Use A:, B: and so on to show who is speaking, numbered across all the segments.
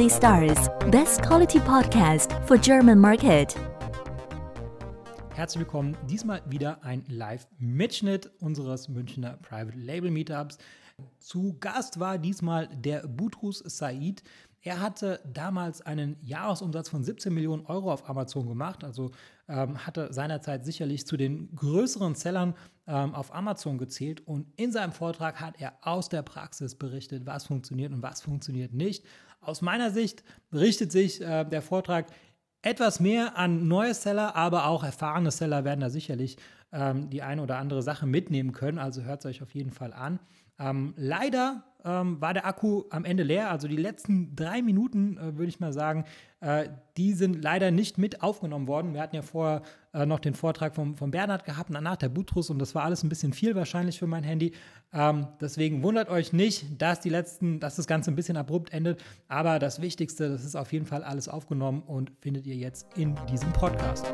A: Easy Stars, best quality podcast for German market.
B: Herzlich willkommen. Diesmal wieder ein Live-Mitschnitt unseres Münchner Private Label Meetups. Zu Gast war diesmal der Butrus Said. Er hatte damals einen Jahresumsatz von 17 Millionen Euro auf Amazon gemacht, also ähm, hatte seinerzeit sicherlich zu den größeren Sellern ähm, auf Amazon gezählt. Und in seinem Vortrag hat er aus der Praxis berichtet, was funktioniert und was funktioniert nicht. Aus meiner Sicht richtet sich äh, der Vortrag etwas mehr an neue Seller, aber auch erfahrene Seller werden da sicherlich ähm, die eine oder andere Sache mitnehmen können. Also hört es euch auf jeden Fall an. Ähm, leider ähm, war der Akku am Ende leer. Also die letzten drei Minuten, äh, würde ich mal sagen, äh, die sind leider nicht mit aufgenommen worden. Wir hatten ja vorher äh, noch den Vortrag von, von Bernhard gehabt, danach der Butrus und das war alles ein bisschen viel wahrscheinlich für mein Handy. Ähm, deswegen wundert euch nicht, dass die letzten, dass das Ganze ein bisschen abrupt endet. Aber das Wichtigste, das ist auf jeden Fall alles aufgenommen und findet ihr jetzt in diesem Podcast.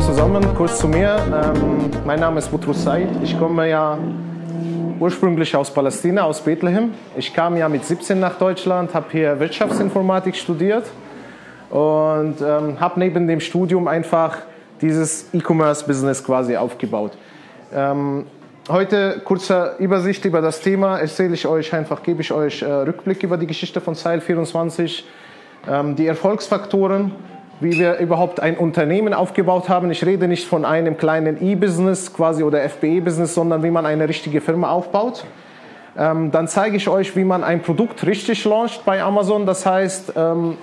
C: Zusammen, kurz zu mir. Ähm, mein Name ist Butrus Said. Ich komme ja ursprünglich aus Palästina, aus Bethlehem. Ich kam ja mit 17 nach Deutschland, habe hier Wirtschaftsinformatik studiert und ähm, habe neben dem Studium einfach dieses E-Commerce-Business quasi aufgebaut. Ähm, heute kurze Übersicht über das Thema. Erzähle ich euch einfach, gebe ich euch äh, Rückblick über die Geschichte von Style 24, ähm, die Erfolgsfaktoren wie wir überhaupt ein Unternehmen aufgebaut haben. Ich rede nicht von einem kleinen E-Business quasi oder FBE-Business, sondern wie man eine richtige Firma aufbaut. Ähm, dann zeige ich euch, wie man ein Produkt richtig launcht bei Amazon. Das heißt, ähm,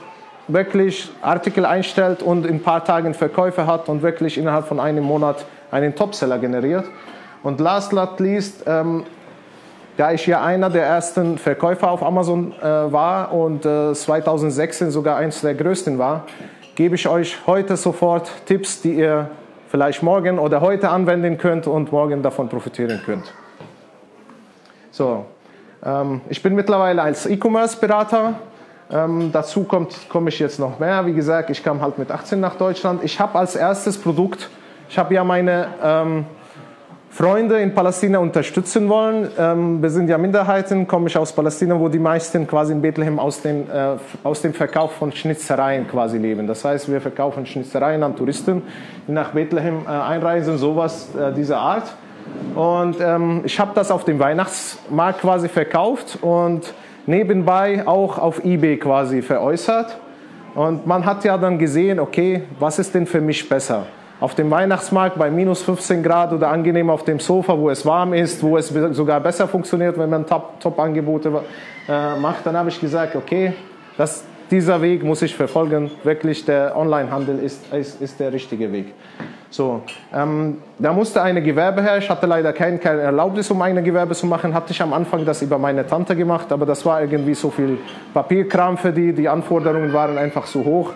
C: wirklich Artikel einstellt und in ein paar Tagen Verkäufe hat und wirklich innerhalb von einem Monat einen Topseller generiert. Und last but not least, ähm, da ich ja einer der ersten Verkäufer auf Amazon äh, war und äh, 2016 sogar eins der größten war, gebe ich euch heute sofort Tipps, die ihr vielleicht morgen oder heute anwenden könnt und morgen davon profitieren könnt. So, ähm, ich bin mittlerweile als E-Commerce-Berater. Ähm, dazu kommt, komme ich jetzt noch mehr. Wie gesagt, ich kam halt mit 18 nach Deutschland. Ich habe als erstes Produkt, ich habe ja meine ähm, Freunde in Palästina unterstützen wollen. Ähm, wir sind ja Minderheiten, komme ich aus Palästina, wo die meisten quasi in Bethlehem aus, den, äh, aus dem Verkauf von Schnitzereien quasi leben. Das heißt, wir verkaufen Schnitzereien an Touristen, die nach Bethlehem äh, einreisen, sowas äh, dieser Art. Und ähm, ich habe das auf dem Weihnachtsmarkt quasi verkauft und nebenbei auch auf eBay quasi veräußert. Und man hat ja dann gesehen, okay, was ist denn für mich besser? Auf dem Weihnachtsmarkt bei minus 15 Grad oder angenehm auf dem Sofa, wo es warm ist, wo es sogar besser funktioniert, wenn man Top-Angebote Top äh, macht, dann habe ich gesagt, okay, das, dieser Weg muss ich verfolgen. Wirklich, der Onlinehandel ist, ist, ist der richtige Weg. So, ähm, da musste eine Gewerbe her. Ich hatte leider kein, keine Erlaubnis, um eine Gewerbe zu machen. Hatte ich am Anfang das über meine Tante gemacht, aber das war irgendwie so viel Papierkram für die. Die Anforderungen waren einfach zu hoch.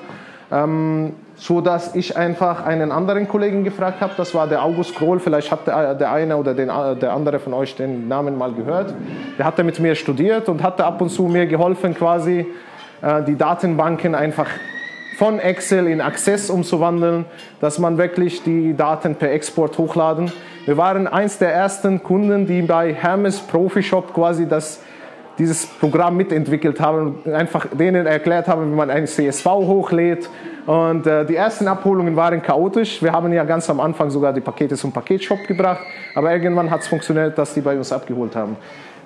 C: Ähm, so dass ich einfach einen anderen Kollegen gefragt habe, das war der August Kroll, vielleicht hat der, der eine oder den, der andere von euch den Namen mal gehört. Der hatte mit mir studiert und hatte ab und zu mir geholfen, quasi äh, die Datenbanken einfach von Excel in Access umzuwandeln, dass man wirklich die Daten per Export hochladen. Wir waren eins der ersten Kunden, die bei Hermes Profi Shop quasi das dieses Programm mitentwickelt haben und einfach denen erklärt haben, wie man ein CSV hochlädt und äh, die ersten Abholungen waren chaotisch. Wir haben ja ganz am Anfang sogar die Pakete zum Paketshop gebracht, aber irgendwann hat es funktioniert, dass die bei uns abgeholt haben.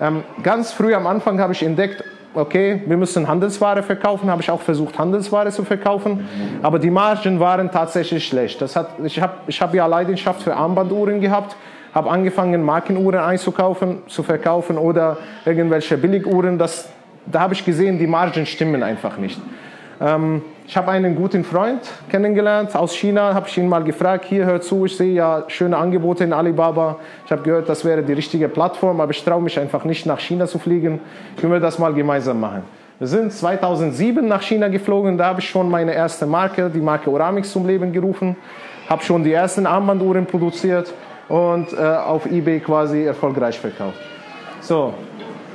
C: Ähm, ganz früh am Anfang habe ich entdeckt, okay, wir müssen Handelsware verkaufen, habe ich auch versucht, Handelsware zu verkaufen, aber die Margen waren tatsächlich schlecht. Das hat, ich habe ich hab ja Leidenschaft für Armbanduhren gehabt, habe angefangen, Markenuhren einzukaufen, zu verkaufen oder irgendwelche Biliguhren. Das, da habe ich gesehen, die Margen stimmen einfach nicht. Ähm, ich habe einen guten Freund kennengelernt aus China, habe ich ihn mal gefragt, hier hör zu, ich sehe ja schöne Angebote in Alibaba. Ich habe gehört, das wäre die richtige Plattform, aber ich traue mich einfach nicht nach China zu fliegen. Können wir das mal gemeinsam machen? Wir sind 2007 nach China geflogen, da habe ich schon meine erste Marke, die Marke Oramix zum Leben gerufen, habe schon die ersten Armbanduhren produziert und äh, auf eBay quasi erfolgreich verkauft. So,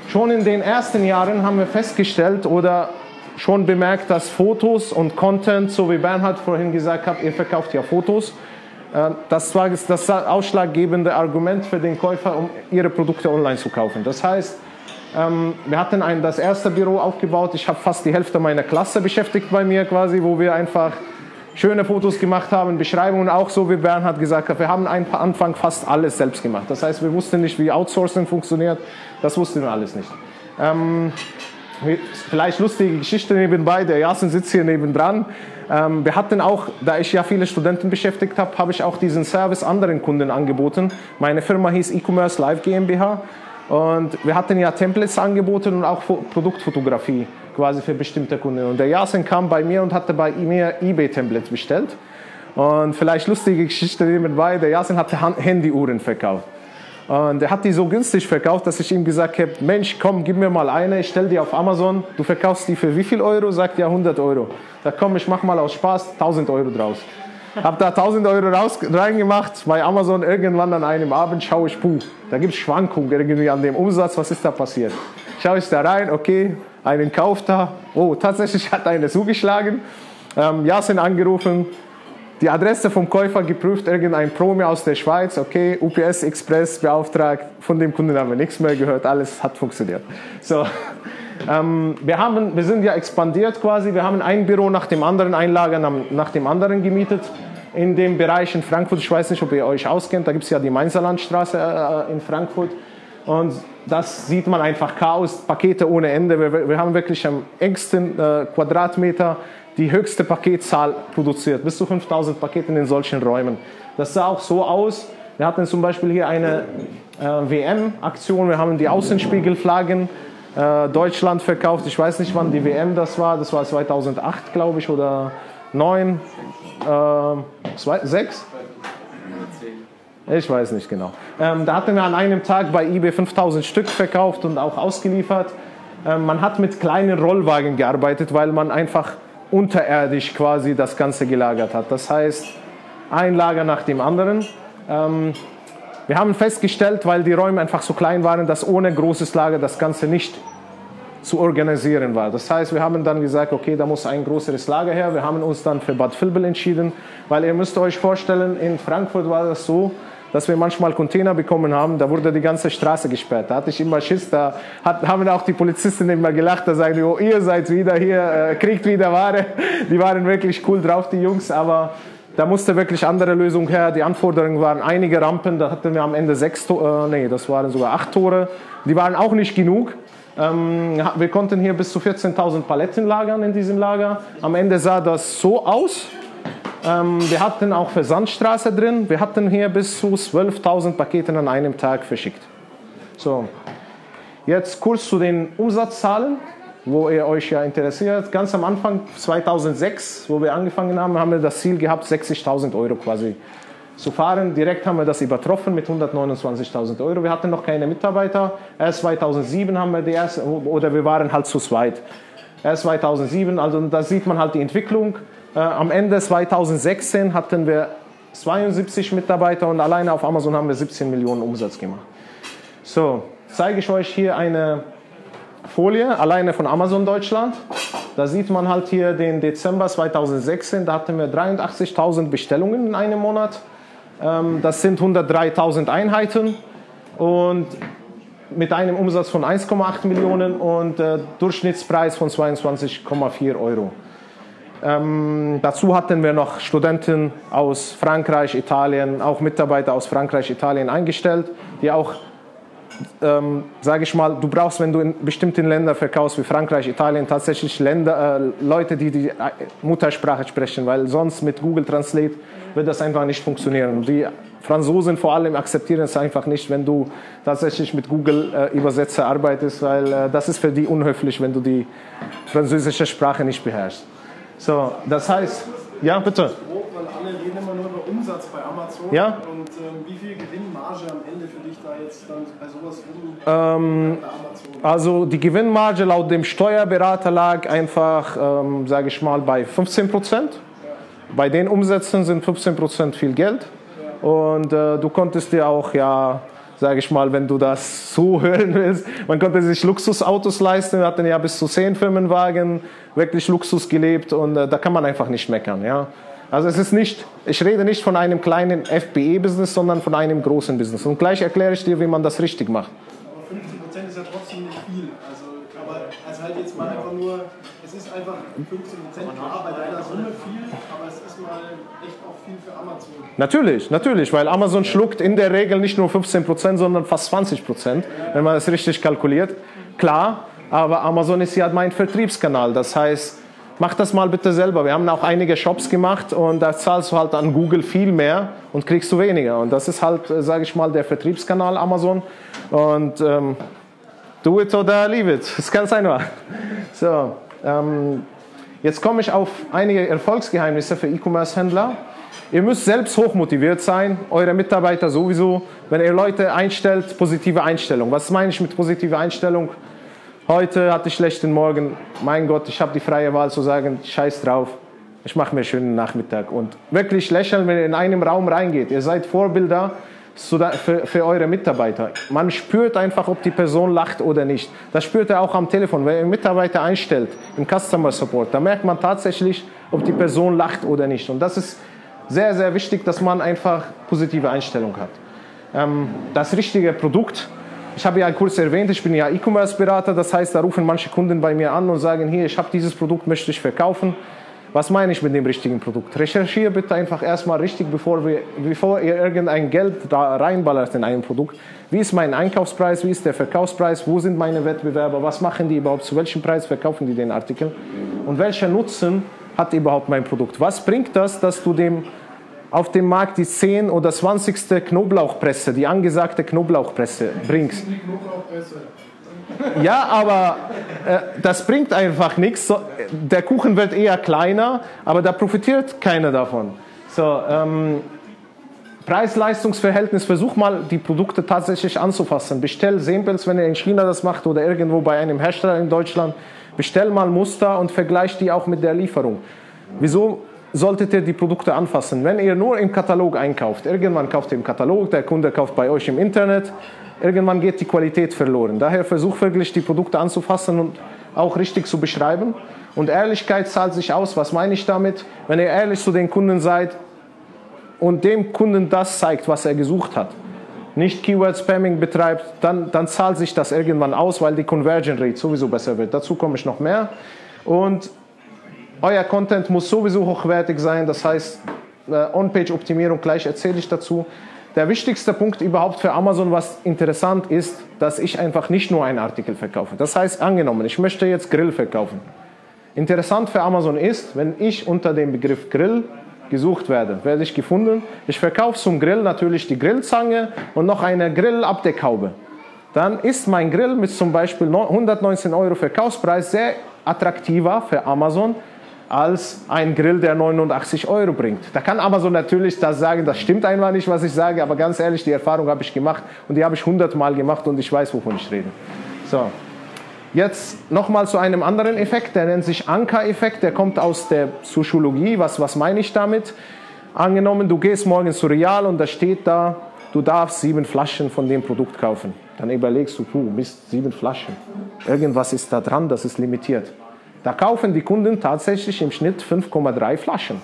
C: schon in den ersten Jahren haben wir festgestellt oder schon bemerkt, dass Fotos und Content, so wie Bernhard vorhin gesagt hat, ihr verkauft ja Fotos. Äh, das war das ausschlaggebende Argument für den Käufer, um ihre Produkte online zu kaufen. Das heißt, Ähm, wir hatten ein, das erste Büro aufgebaut. Ich habe fast die Hälfte meiner Klasse beschäftigt bei mir quasi, wo wir einfach schöne Fotos gemacht haben, Beschreibungen auch so, wie Bernhard gesagt hat. Wir haben am Anfang fast alles selbst gemacht. Das heißt, wir wussten nicht, wie Outsourcing funktioniert. Das wussten wir alles nicht. Vielleicht lustige Geschichte nebenbei. Der Jasen sitzt hier nebendran. Ähm, wir hatten auch, da ich ja viele Studenten beschäftigt habe, habe ich auch diesen Service anderen Kunden angeboten. Meine Firma hieß E-Commerce Live GmbH. Und wir hatten ja Templates angeboten und auch Produktfotografie quasi für bestimmte Kunden. Und der Jasen kam bei mir und hatte bei mir eBay-Templates bestellt. Und vielleicht lustige Geschichte nebenbei, der Jasen hatte Handyuhren verkauft. Und er hat die so günstig verkauft, dass ich ihm gesagt habe, Mensch, komm, gib mir mal eine, ich stell die auf Amazon, du verkaufst die für wie viel Euro? Sagt ja 100 Euro. Da komm, ich mach mal aus Spaß 1000 Euro draus. Hab da 1000 Euro raus, reingemacht, bei Amazon irgendwann an einem Abend schaue ich, puh, da gibt es Schwankungen irgendwie an dem Umsatz, was ist da passiert? Schaue ich da rein, okay, einen Kauf da, oh, tatsächlich hat eine zugeschlagen. Ähm, Jasen angerufen, die Adresse vom Käufer geprüft, irgendein Promi aus der Schweiz, okay, UPS Express beauftragt, von dem Kunden haben wir nichts mehr gehört, alles hat funktioniert. So, ähm, wir, haben, wir sind ja expandiert quasi, wir haben ein Büro nach dem anderen, ein Lager nach dem anderen gemietet. In dem Bereich in Frankfurt, ich weiß nicht, ob ihr euch auskennt, da gibt es ja die Mainzer Landstraße äh, in Frankfurt. Und das sieht man einfach Chaos, Pakete ohne Ende. Wir, wir haben wirklich am engsten äh, Quadratmeter die höchste Paketzahl produziert, bis zu 5000 Pakete in solchen Räumen. Das sah auch so aus. Wir hatten zum Beispiel hier eine äh, WM-Aktion, wir haben die Außenspiegelflaggen äh, Deutschland verkauft. Ich weiß nicht, wann die WM das war. Das war 2008, glaube ich, oder 2009, äh, 6? Ich weiß nicht genau. Ähm, da hatten wir an einem Tag bei eBay 5000 Stück verkauft und auch ausgeliefert. Ähm, man hat mit kleinen Rollwagen gearbeitet, weil man einfach unterirdisch quasi das Ganze gelagert hat. Das heißt, ein Lager nach dem anderen. Ähm, wir haben festgestellt, weil die Räume einfach so klein waren, dass ohne großes Lager das Ganze nicht zu organisieren war. Das heißt, wir haben dann gesagt, okay, da muss ein größeres Lager her. Wir haben uns dann für Bad Vilbel entschieden, weil ihr müsst euch vorstellen, in Frankfurt war das so, dass wir manchmal Container bekommen haben, da wurde die ganze Straße gesperrt. Da hatte ich immer Schiss, da hat, haben auch die Polizisten immer gelacht, da sagen die, oh, ihr seid wieder hier, äh, kriegt wieder Ware. Die waren wirklich cool drauf, die Jungs, aber da musste wirklich andere Lösung her. Die Anforderungen waren einige Rampen, da hatten wir am Ende sechs, äh, nee, das waren sogar acht Tore. Die waren auch nicht genug. Ähm, wir konnten hier bis zu 14.000 Paletten lagern in diesem Lager. Am Ende sah das so aus. Ähm, wir hatten auch Versandstraße drin. Wir hatten hier bis zu 12.000 Pakete an einem Tag verschickt. So, jetzt kurz zu den Umsatzzahlen, wo ihr euch ja interessiert. Ganz am Anfang 2006, wo wir angefangen haben, haben wir das Ziel gehabt, 60.000 Euro quasi zu fahren. Direkt haben wir das übertroffen mit 129.000 Euro. Wir hatten noch keine Mitarbeiter. Erst 2007 haben wir die erste, oder wir waren halt zu zweit. Erst 2007, also da sieht man halt die Entwicklung. Äh, am Ende 2016 hatten wir 72 Mitarbeiter und alleine auf Amazon haben wir 17 Millionen Umsatz gemacht. So, zeige ich euch hier eine Folie, alleine von Amazon Deutschland. Da sieht man halt hier den Dezember 2016, da hatten wir 83.000 Bestellungen in einem Monat. Ähm, das sind 103.000 Einheiten und mit einem Umsatz von 1,8 Millionen und äh, Durchschnittspreis von 22,4 Euro. Ähm, dazu hatten wir noch Studenten aus Frankreich, Italien, auch Mitarbeiter aus Frankreich, Italien eingestellt, die auch, ähm, sage ich mal, du brauchst, wenn du in bestimmten Ländern verkaufst, wie Frankreich, Italien, tatsächlich Länder, äh, Leute, die die äh, Muttersprache sprechen, weil sonst mit Google Translate wird das einfach nicht funktionieren. Die Franzosen vor allem akzeptieren es einfach nicht, wenn du tatsächlich mit Google äh, Übersetzer arbeitest, weil äh, das ist für die unhöflich, wenn du die französische Sprache nicht beherrschst. So, das heißt, ja, bitte.
D: Weil alle reden immer nur über Umsatz bei Amazon.
C: Ja.
D: Und ähm, wie viel Gewinnmarge am Ende für dich da jetzt dann bei sowas
C: ähm, Also die Gewinnmarge laut dem Steuerberater lag einfach, ähm, sage ich mal, bei 15 Prozent. Ja. Bei den Umsätzen sind 15 Prozent viel Geld. Und äh, du konntest dir auch ja sage ich mal, wenn du das so hören willst. Man konnte sich Luxusautos leisten, wir hatten ja bis zu zehn Firmenwagen, wirklich Luxus gelebt und äh, da kann man einfach nicht meckern. Ja. Also es ist nicht, ich rede nicht von einem kleinen FBE-Business, sondern von einem großen Business. Und gleich erkläre ich dir, wie man das richtig macht.
D: Aber 50 Prozent ist ja trotzdem nicht viel. Also, aber also halt jetzt mal einfach nur, es ist einfach 15 Prozent, klar, bei deiner Summe viel, aber es ist mal echt auch viel für Amazon.
C: Natürlich, natürlich, weil Amazon schluckt in der Regel nicht nur 15 Prozent, sondern fast 20 Prozent, wenn man es richtig kalkuliert. Klar, aber Amazon ist ja mein Vertriebskanal. Das heißt, mach das mal bitte selber. Wir haben auch einige Shops gemacht und da zahlst du halt an Google viel mehr und kriegst du weniger. Und das ist halt, äh, sage ich mal, der Vertriebskanal Amazon. Und ähm, do it oder leave it. Das ist ganz einfach. So, ähm, jetzt komme ich auf einige Erfolgsgeheimnisse für E-Commerce-Händler. Ihr müsst selbst hochmotiviert sein, eure Mitarbeiter sowieso. Wenn ihr Leute einstellt, positive Einstellung. Was meine ich mit positiver Einstellung? Heute hatte ich schlechten Morgen. Mein Gott, ich habe die freie Wahl zu sagen, scheiß drauf. Ich mache mir einen schönen Nachmittag. Und wirklich lächeln, wenn ihr in einen Raum reingeht. Ihr seid Vorbilder für, für eure Mitarbeiter. Man spürt einfach, ob die Person lacht oder nicht. Das spürt ihr auch am Telefon. Wenn ihr einen Mitarbeiter einstellt im Customer Support, da merkt man tatsächlich, ob die Person lacht oder nicht. Und das ist sehr, sehr wichtig, dass man einfach positive Einstellung hat. Ähm, das richtige Produkt ich habe ja kurz erwähnt, ich bin ja E-Commerce-Berater, das heißt, da rufen manche Kunden bei mir an und sagen, hier, ich habe dieses Produkt, möchte ich verkaufen. Was meine ich mit dem richtigen Produkt? Recherchiere bitte einfach erstmal richtig, bevor, wir, bevor ihr irgendein Geld da reinballert in ein Produkt. Wie ist mein Einkaufspreis? Wie ist der Verkaufspreis? Wo sind meine Wettbewerber? Was machen die überhaupt? Zu welchem Preis verkaufen die den Artikel? Und welcher Nutzen hat überhaupt mein Produkt? Was bringt das, dass du dem auf dem Markt die 10 oder 20. Knoblauchpresse, die angesagte Knoblauchpresse bringst. Ja, aber äh, das bringt einfach nichts. So, der Kuchen wird eher kleiner, aber da profitiert keiner davon. So, ähm, Preis-Leistungs-Verhältnis, versuch mal die Produkte tatsächlich anzufassen. Bestell Samples, wenn ihr in China das macht oder irgendwo bei einem Hersteller in Deutschland. Bestell mal Muster und vergleich die auch mit der Lieferung. Wieso solltet ihr die Produkte anfassen. Wenn ihr nur im Katalog einkauft, irgendwann kauft ihr im Katalog, der Kunde kauft bei euch im Internet, irgendwann geht die Qualität verloren. Daher versucht wirklich die Produkte anzufassen und auch richtig zu beschreiben. Und Ehrlichkeit zahlt sich aus. Was meine ich damit? Wenn ihr ehrlich zu den Kunden seid und dem Kunden das zeigt, was er gesucht hat, nicht Keyword-Spamming betreibt, dann, dann zahlt sich das irgendwann aus, weil die Conversion Rate sowieso besser wird. Dazu komme ich noch mehr. Und euer Content muss sowieso hochwertig sein, das heißt äh, On-Page-Optimierung, gleich erzähle ich dazu. Der wichtigste Punkt überhaupt für Amazon, was interessant ist, dass ich einfach nicht nur einen Artikel verkaufe. Das heißt, angenommen, ich möchte jetzt Grill verkaufen. Interessant für Amazon ist, wenn ich unter dem Begriff Grill gesucht werde, werde ich gefunden. Ich verkaufe zum Grill natürlich die Grillzange und noch eine Grillabdeckhaube. Dann ist mein Grill mit zum Beispiel 119 Euro Verkaufspreis sehr attraktiver für Amazon als ein Grill, der 89 Euro bringt. Da kann Amazon natürlich das sagen, das stimmt einfach nicht, was ich sage, aber ganz ehrlich, die Erfahrung habe ich gemacht und die habe ich hundertmal gemacht und ich weiß, wovon ich rede. So, jetzt nochmal zu einem anderen Effekt, der nennt sich Anker-Effekt, der kommt aus der Psychologie. Was, was meine ich damit? Angenommen, du gehst morgen zu Real und da steht da, du darfst sieben Flaschen von dem Produkt kaufen. Dann überlegst du, puh, Mist, sieben Flaschen. Irgendwas ist da dran, das ist limitiert. Da kaufen die Kunden tatsächlich im Schnitt 5,3 Flaschen.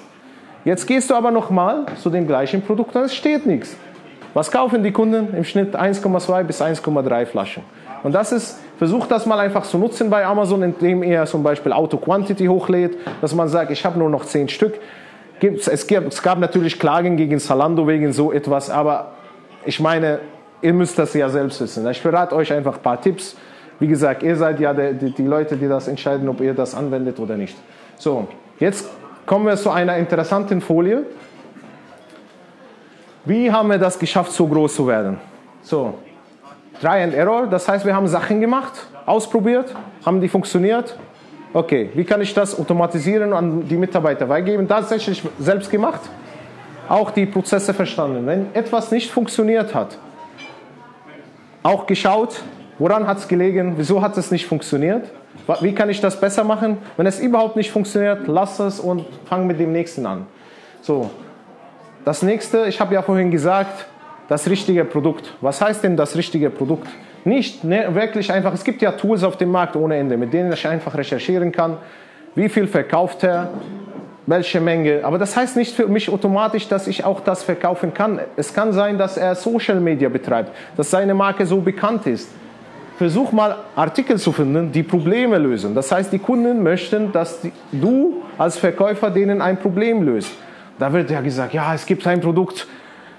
C: Jetzt gehst du aber nochmal zu dem gleichen Produkt und es steht nichts. Was kaufen die Kunden? Im Schnitt 1,2 bis 1,3 Flaschen. Und das ist, versucht das mal einfach zu nutzen bei Amazon, indem ihr zum Beispiel Auto Quantity hochlädt, dass man sagt, ich habe nur noch 10 Stück. Es, gab, natürlich Klagen gegen Zalando wegen so etwas, aber ich meine, ihr müsst das ja selbst wissen. Ich verrate euch einfach ein paar Tipps, wie gesagt, ihr seid ja die, die Leute, die das entscheiden, ob ihr das anwendet oder nicht. So, jetzt kommen wir zu einer interessanten Folie. Wie haben wir das geschafft, so groß zu werden? So, Try and Error, das heißt, wir haben Sachen gemacht, ausprobiert, haben die funktioniert. Okay, wie kann ich das automatisieren und an die Mitarbeiter weitergeben? Tatsächlich selbst gemacht, auch die Prozesse verstanden. Wenn etwas nicht funktioniert hat, auch geschaut, Woran hat es gelegen? Wieso hat es nicht funktioniert? Wie kann ich das besser machen? Wenn es überhaupt nicht funktioniert, lass es und fang mit dem nächsten an. So, das nächste, ich habe ja vorhin gesagt, das richtige Produkt. Was heißt denn das richtige Produkt? Nicht ne, wirklich einfach, es gibt ja Tools auf dem Markt ohne Ende, mit denen ich einfach recherchieren kann, wie viel verkauft er, welche Menge. Aber das heißt nicht für mich automatisch, dass ich auch das verkaufen kann. Es kann sein, dass er Social Media betreibt, dass seine Marke so bekannt ist. Versuch mal Artikel zu finden, die Probleme lösen. Das heißt, die Kunden möchten, dass die, du als Verkäufer denen ein Problem löst. Da wird ja gesagt, ja, es gibt ein Produkt,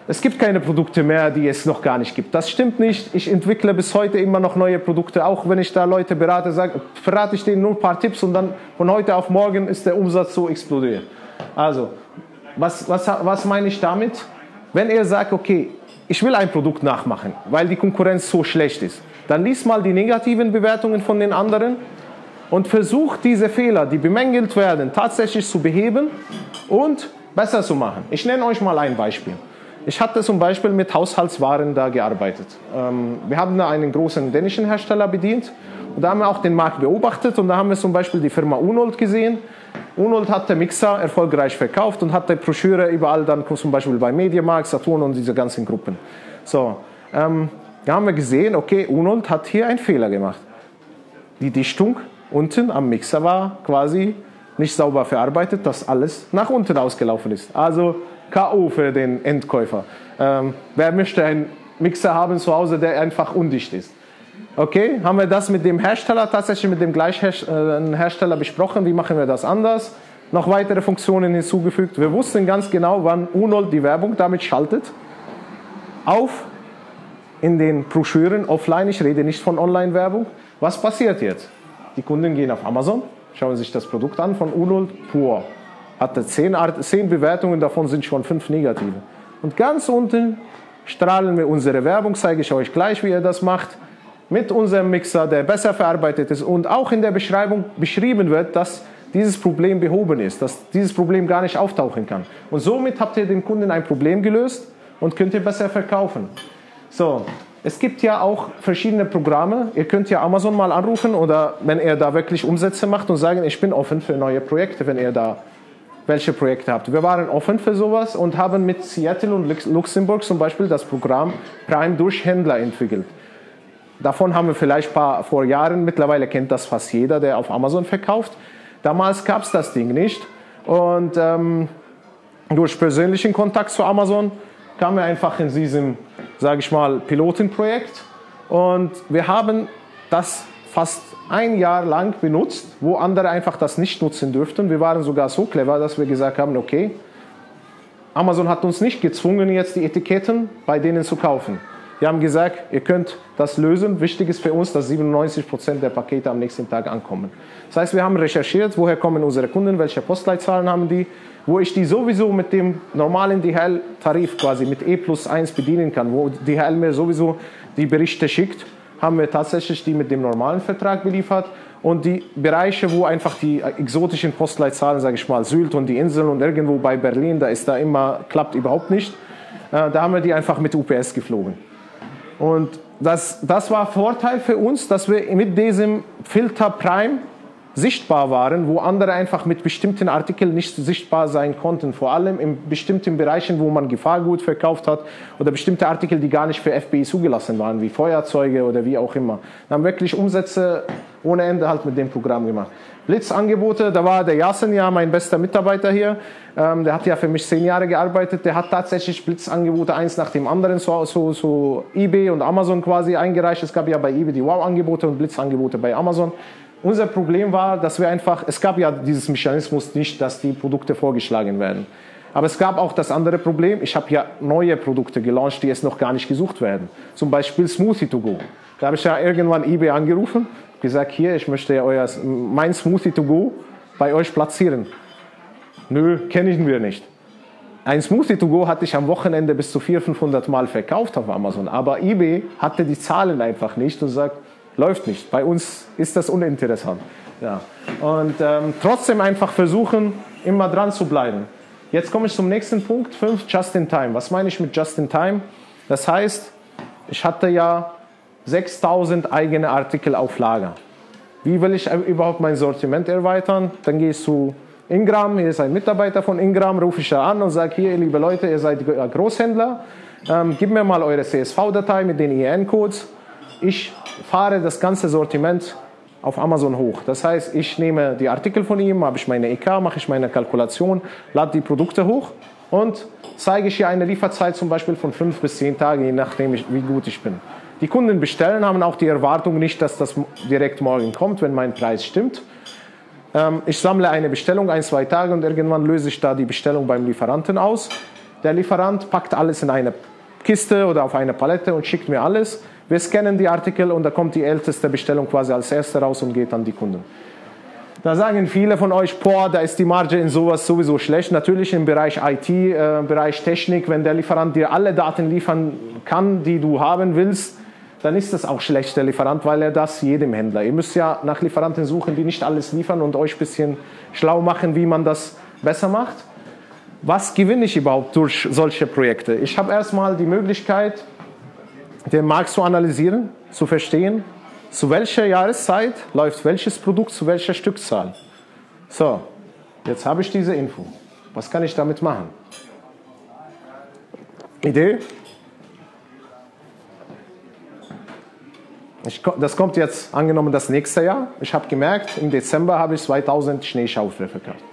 C: es gibt keine Produkte mehr, die es noch gar nicht gibt. Das stimmt nicht. Ich entwickle bis heute immer noch neue Produkte. Auch wenn ich da Leute berate, sage, verrate ich denen nur ein paar Tipps und dann von heute auf morgen ist der Umsatz so explodiert. Also, was, was, was meine ich damit? Wenn ihr sagt, okay, ich will ein Produkt nachmachen, weil die Konkurrenz so schlecht ist, dann lies mal die negativen Bewertungen von den anderen und versuch diese Fehler, die bemängelt werden, tatsächlich zu beheben und besser zu machen. Ich nenne euch mal ein Beispiel. Ich hatte zum Beispiel mit Haushaltswaren da gearbeitet. Ähm, wir haben da einen großen dänischen Hersteller bedient und da haben wir auch den Markt beobachtet und da haben wir zum Beispiel die Firma Unold gesehen. Unold hat den Mixer erfolgreich verkauft und hat die Broschüre überall dann zum Beispiel bei Mediamarkt, Saturn und diese ganzen Gruppen. So, ähm, da haben wir gesehen, okay, Unold hat hier einen Fehler gemacht. Die Dichtung unten am Mixer war quasi nicht sauber verarbeitet, dass alles nach unten ausgelaufen ist. Also K.O. für den Endkäufer. Ähm, wer möchte einen Mixer haben zu Hause, der einfach undicht ist? Okay, haben wir das mit dem Hersteller, tatsächlich mit dem gleichen äh, Hersteller besprochen, wie machen wir das anders? Noch weitere Funktionen hinzugefügt. Wir wussten ganz genau, wann Unold die Werbung damit schaltet. Auf in den Broschüren offline, ich rede nicht von Online-Werbung. Was passiert jetzt? Die Kunden gehen auf Amazon, schauen sich das Produkt an von Unold pur. Hatte zehn, zehn Bewertungen, davon sind schon fünf negative. Und ganz unten strahlen wir unsere Werbung, zeige ich euch gleich, wie ihr das macht, mit unserem Mixer, der besser verarbeitet ist und auch in der Beschreibung beschrieben wird, dass dieses Problem behoben ist, dass dieses Problem gar nicht auftauchen kann. Und somit habt ihr dem Kunden ein Problem gelöst und könnt ihr besser verkaufen. So, es gibt ja auch verschiedene Programme. Ihr könnt ja Amazon mal anrufen oder wenn er da wirklich Umsätze macht und sagen, ich bin offen für neue Projekte, wenn ihr da welche Projekte habt. Wir waren offen für sowas und haben mit Seattle und Luxemburg zum Beispiel das Programm Prime durch Händler entwickelt. Davon haben wir vielleicht ein paar vor Jahren, mittlerweile kennt das fast jeder, der auf Amazon verkauft. Damals gab es das Ding nicht und ähm, durch persönlichen Kontakt zu Amazon kamen wir einfach in diesem sage ich mal, Pilotenprojekt. Und wir haben das fast ein Jahr lang benutzt, wo andere einfach das nicht nutzen dürften. Wir waren sogar so clever, dass wir gesagt haben, okay, Amazon hat uns nicht gezwungen, jetzt die Etiketten bei denen zu kaufen. Die haben gesagt, ihr könnt das lösen. Wichtig ist für uns, dass 97 Prozent der Pakete am nächsten Tag ankommen. Das heißt, wir haben recherchiert, woher kommen unsere Kunden, welche Postleitzahlen haben die, wo ich die sowieso mit dem normalen DHL-Tarif quasi mit E plus 1 bedienen kann, wo DHL mir sowieso die Berichte schickt, haben wir tatsächlich die mit dem normalen Vertrag beliefert. Und die Bereiche, wo einfach die exotischen Postleitzahlen, sage ich mal, Sylt und die Inseln und irgendwo bei Berlin, da ist da immer, klappt überhaupt nicht, äh, da haben wir die einfach mit UPS geflogen. Und das, das war Vorteil für uns, dass wir mit diesem Filter Prime sichtbar waren, wo andere einfach mit bestimmten Artikeln nicht sichtbar sein konnten. Vor allem in bestimmten Bereichen, wo man Gefahrgut verkauft hat oder bestimmte Artikel, die gar nicht für FBI zugelassen waren, wie Feuerzeuge oder wie auch immer. Wir haben wirklich Umsätze ohne Ende halt mit dem Programm gemacht. Blitzangebote, da war der Jasen ja mein bester Mitarbeiter hier. Ähm, der hat ja für mich zehn Jahre gearbeitet. Der hat tatsächlich Blitzangebote eins nach dem anderen zu, zu, zu eBay und Amazon quasi eingereicht. Es gab ja bei eBay die Wow-Angebote und Blitzangebote bei Amazon. Unser Problem war, dass wir einfach, es gab ja dieses Mechanismus nicht, dass die Produkte vorgeschlagen werden. Aber es gab auch das andere Problem, ich habe ja neue Produkte gelauncht, die jetzt noch gar nicht gesucht werden. Zum Beispiel Smoothie to go. Da habe ich ja irgendwann eBay angerufen, gesagt, hier, ich möchte ja euer, mein Smoothie to go bei euch platzieren. Nö, kennen wir nicht. Ein Smoothie to go hatte ich am Wochenende bis zu 400, 500 Mal verkauft auf Amazon, aber eBay hatte die Zahlen einfach nicht und sagt, läuft nicht. Bei uns ist das uninteressant. Ja. Und ähm, trotzdem einfach versuchen, immer dran zu bleiben. Jetzt komme ich zum nächsten Punkt, 5, Just in Time. Was meine ich mit Just in Time? Das heißt, ich hatte ja 6000 eigene Artikel auf Lager. Wie will ich überhaupt mein Sortiment erweitern? Dann gehe ich zu Ingram, hier ist ein Mitarbeiter von Ingram, rufe ich da an und sage, hier, liebe Leute, ihr seid Großhändler, ähm, gib mir mal eure CSV-Datei mit den IN-Codes. Ich fahre das ganze Sortiment auf Amazon hoch. Das heißt, ich nehme die Artikel von ihm, habe ich meine EK, mache ich meine Kalkulation, lade die Produkte hoch und zeige ich hier eine Lieferzeit zum Beispiel von fünf bis zehn Tagen, je nachdem, wie gut ich bin. Die Kunden bestellen, haben auch die Erwartung nicht, dass das direkt morgen kommt, wenn mein Preis stimmt. Ähm, ich sammle eine Bestellung ein, zwei Tage und irgendwann löse ich da die Bestellung beim Lieferanten aus. Der Lieferant packt alles in eine Kiste oder auf eine Palette und schickt mir alles. Wir scannen die Artikel und da kommt die älteste Bestellung quasi als erste raus und geht an die Kunden. Da sagen viele von euch, boah, da ist die Marge in sowas sowieso schlecht. Natürlich im Bereich IT, äh, Bereich Technik, wenn der Lieferant dir alle Daten liefern kann, die du haben willst, dann ist das auch schlecht, der Lieferant, weil er das jedem Händler. Ihr müsst ja nach Lieferanten suchen, die nicht alles liefern und euch ein bisschen schlau machen, wie man das besser macht. Was gewinne ich überhaupt durch solche Projekte? Ich habe erstmal die Möglichkeit, den Markt zu analysieren, zu verstehen, zu welcher Jahreszeit läuft welches Produkt zu welcher Stückzahl. So, jetzt habe ich diese Info. Was kann ich damit machen? Idee? Ich, das kommt jetzt angenommen das nächste Jahr. Ich habe gemerkt, im Dezember habe ich 2000 Schneeschaufel verkauft.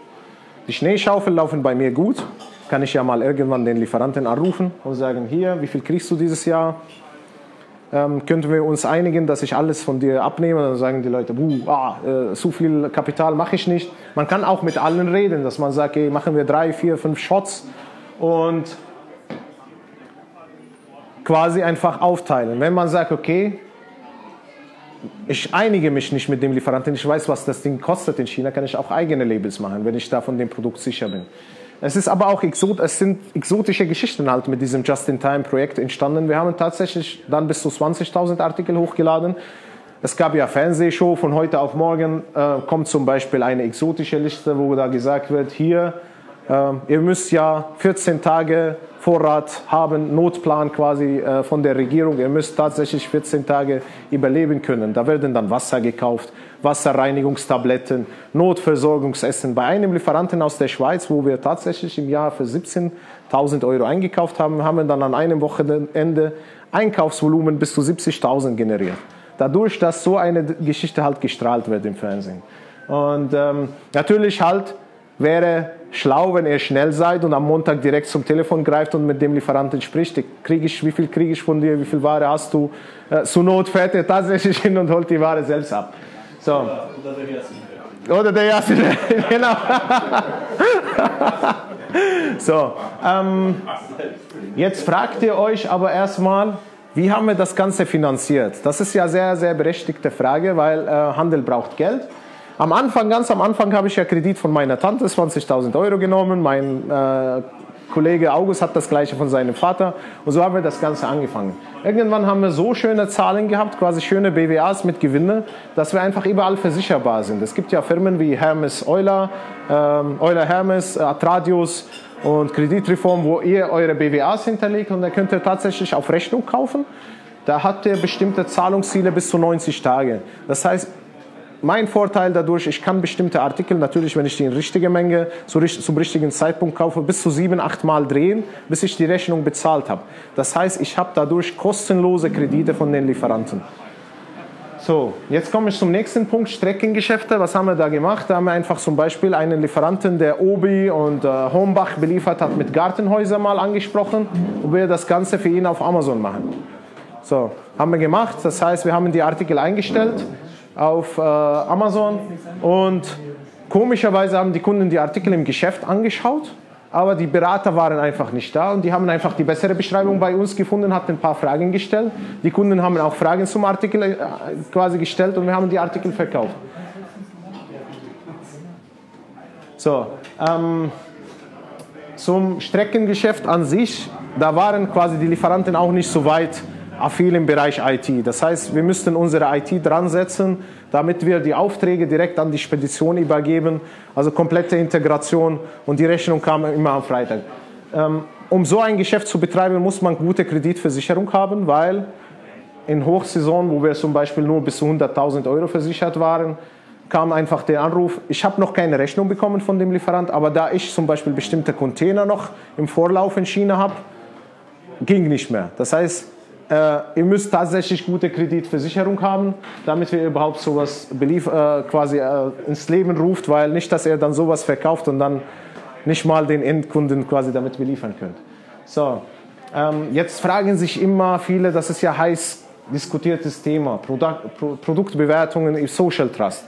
C: Die Schneeschaufel laufen bei mir gut. Kann ich ja mal irgendwann den Lieferanten anrufen und sagen, hier, wie viel kriegst du dieses Jahr? Ähm, könnten wir uns einigen, dass ich alles von dir abnehme? Dann sagen die Leute, uh, ah, äh, so viel Kapital mache ich nicht. Man kann auch mit allen reden, dass man sagt, okay, machen wir drei, vier, fünf Shots und quasi einfach aufteilen. Wenn man sagt, okay, ich einige mich nicht mit dem Lieferanten, ich weiß, was das Ding kostet in China, kann ich auch eigene Labels machen, wenn ich da von dem Produkt sicher bin. Es ist aber auch exot, es sind exotische Geschichten halt mit diesem Just-in-Time-Projekt entstanden. Wir haben tatsächlich dann bis zu 20.000 Artikel hochgeladen. Es gab ja Fernsehshow von heute auf morgen, äh, kommt zum Beispiel eine exotische Liste, wo da gesagt wird, hier, äh, ihr müsst ja 14 Tage Vorrat haben, Notplan quasi äh, von der Regierung. Ihr müsst tatsächlich 14 Tage überleben können. Da werden dann Wasser gekauft, Wasserreinigungstabletten, Notversorgungsessen. Bei einem Lieferanten aus der Schweiz, wo wir tatsächlich im Jahr für 17.000 Euro eingekauft haben, haben wir dann an einem Wochenende Einkaufsvolumen bis zu 70.000 generiert. Dadurch, dass so eine Geschichte halt gestrahlt wird im Fernsehen. Und ähm, natürlich halt wäre schlau, wenn ihr schnell seid und am Montag direkt zum Telefon greift und mit dem Lieferanten spricht. Krieg ich, wie viel kriege ich von dir, wie viel Ware hast du? Äh, zur Not fährt er tatsächlich hin und holt die Ware selbst ab. So. Oder, der Yasin. Oder der Yasin, genau. so, ähm, jetzt fragt ihr euch aber erstmal, wie haben wir das Ganze finanziert? Das ist ja sehr, sehr berechtigte Frage, weil äh, Handel braucht Geld. Am Anfang, ganz am Anfang habe ich ja Kredit von meiner Tante, 20.000 Euro genommen. Mein äh, Kollege August hat das gleiche von seinem Vater. Und so haben wir das Ganze angefangen. Irgendwann haben wir so schöne Zahlen gehabt, quasi schöne BWAs mit Gewinne, dass wir einfach überall versicherbar sind. Es gibt ja Firmen wie Hermes Euler, ähm, Euler Hermes, Atradius und Kreditreform, wo ihr eure BWAs hinterlegt und dann könnt ihr tatsächlich auf Rechnung kaufen. Da habt ihr bestimmte Zahlungsziele bis zu 90 Tage. Das heißt, mein Vorteil dadurch, ich kann bestimmte Artikel, natürlich, wenn ich die in richtige Menge zu, zum richtigen Zeitpunkt kaufe, bis zu sieben, acht Mal drehen, bis ich die Rechnung bezahlt habe. Das heißt, ich habe dadurch kostenlose Kredite von den Lieferanten. So, jetzt komme ich zum nächsten Punkt, Streckengeschäfte. Was haben wir da gemacht? Da haben wir einfach zum Beispiel einen Lieferanten, der Obi und äh, Hombach beliefert hat, mit Gartenhäusern mal angesprochen, ob wir das Ganze für ihn auf Amazon machen. So, haben wir gemacht. Das heißt, wir haben die Artikel eingestellt auf äh, Amazon und komischerweise haben die Kunden die Artikel im Geschäft angeschaut, aber die Berater waren einfach nicht da und die haben einfach die bessere Beschreibung bei uns gefunden, hatten ein paar Fragen gestellt. Die Kunden haben auch Fragen zum Artikel äh, quasi gestellt und wir haben die Artikel verkauft. So, ähm, zum Streckengeschäft an sich, da waren quasi die Lieferanten auch nicht so weit affin im Bereich IT. Das heißt, wir müssten unsere IT dran setzen, damit wir die Aufträge direkt an die Spedition übergeben, also komplette Integration und die Rechnung kam immer am Freitag. Ähm, um so ein Geschäft zu betreiben, muss man gute Kreditversicherung haben, weil in Hochsaison, wo wir zum Beispiel nur bis zu 100.000 Euro versichert waren, kam einfach der Anruf, ich habe noch keine Rechnung bekommen von dem Lieferant, aber da ich zum Beispiel bestimmte Container noch im Vorlauf in China habe, ging nicht mehr. Das heißt, ihr müsst tatsächlich gute Kreditversicherung haben, damit ihr überhaupt sowas belief, äh, quasi äh, ins Leben ruft, weil nicht, dass ihr dann sowas verkauft und dann nicht mal den Endkunden quasi damit beliefern könnt. So, ähm, jetzt fragen sich immer viele, das ist ja heiß diskutiertes Thema, Produkt, Pro, Produktbewertungen im Social Trust.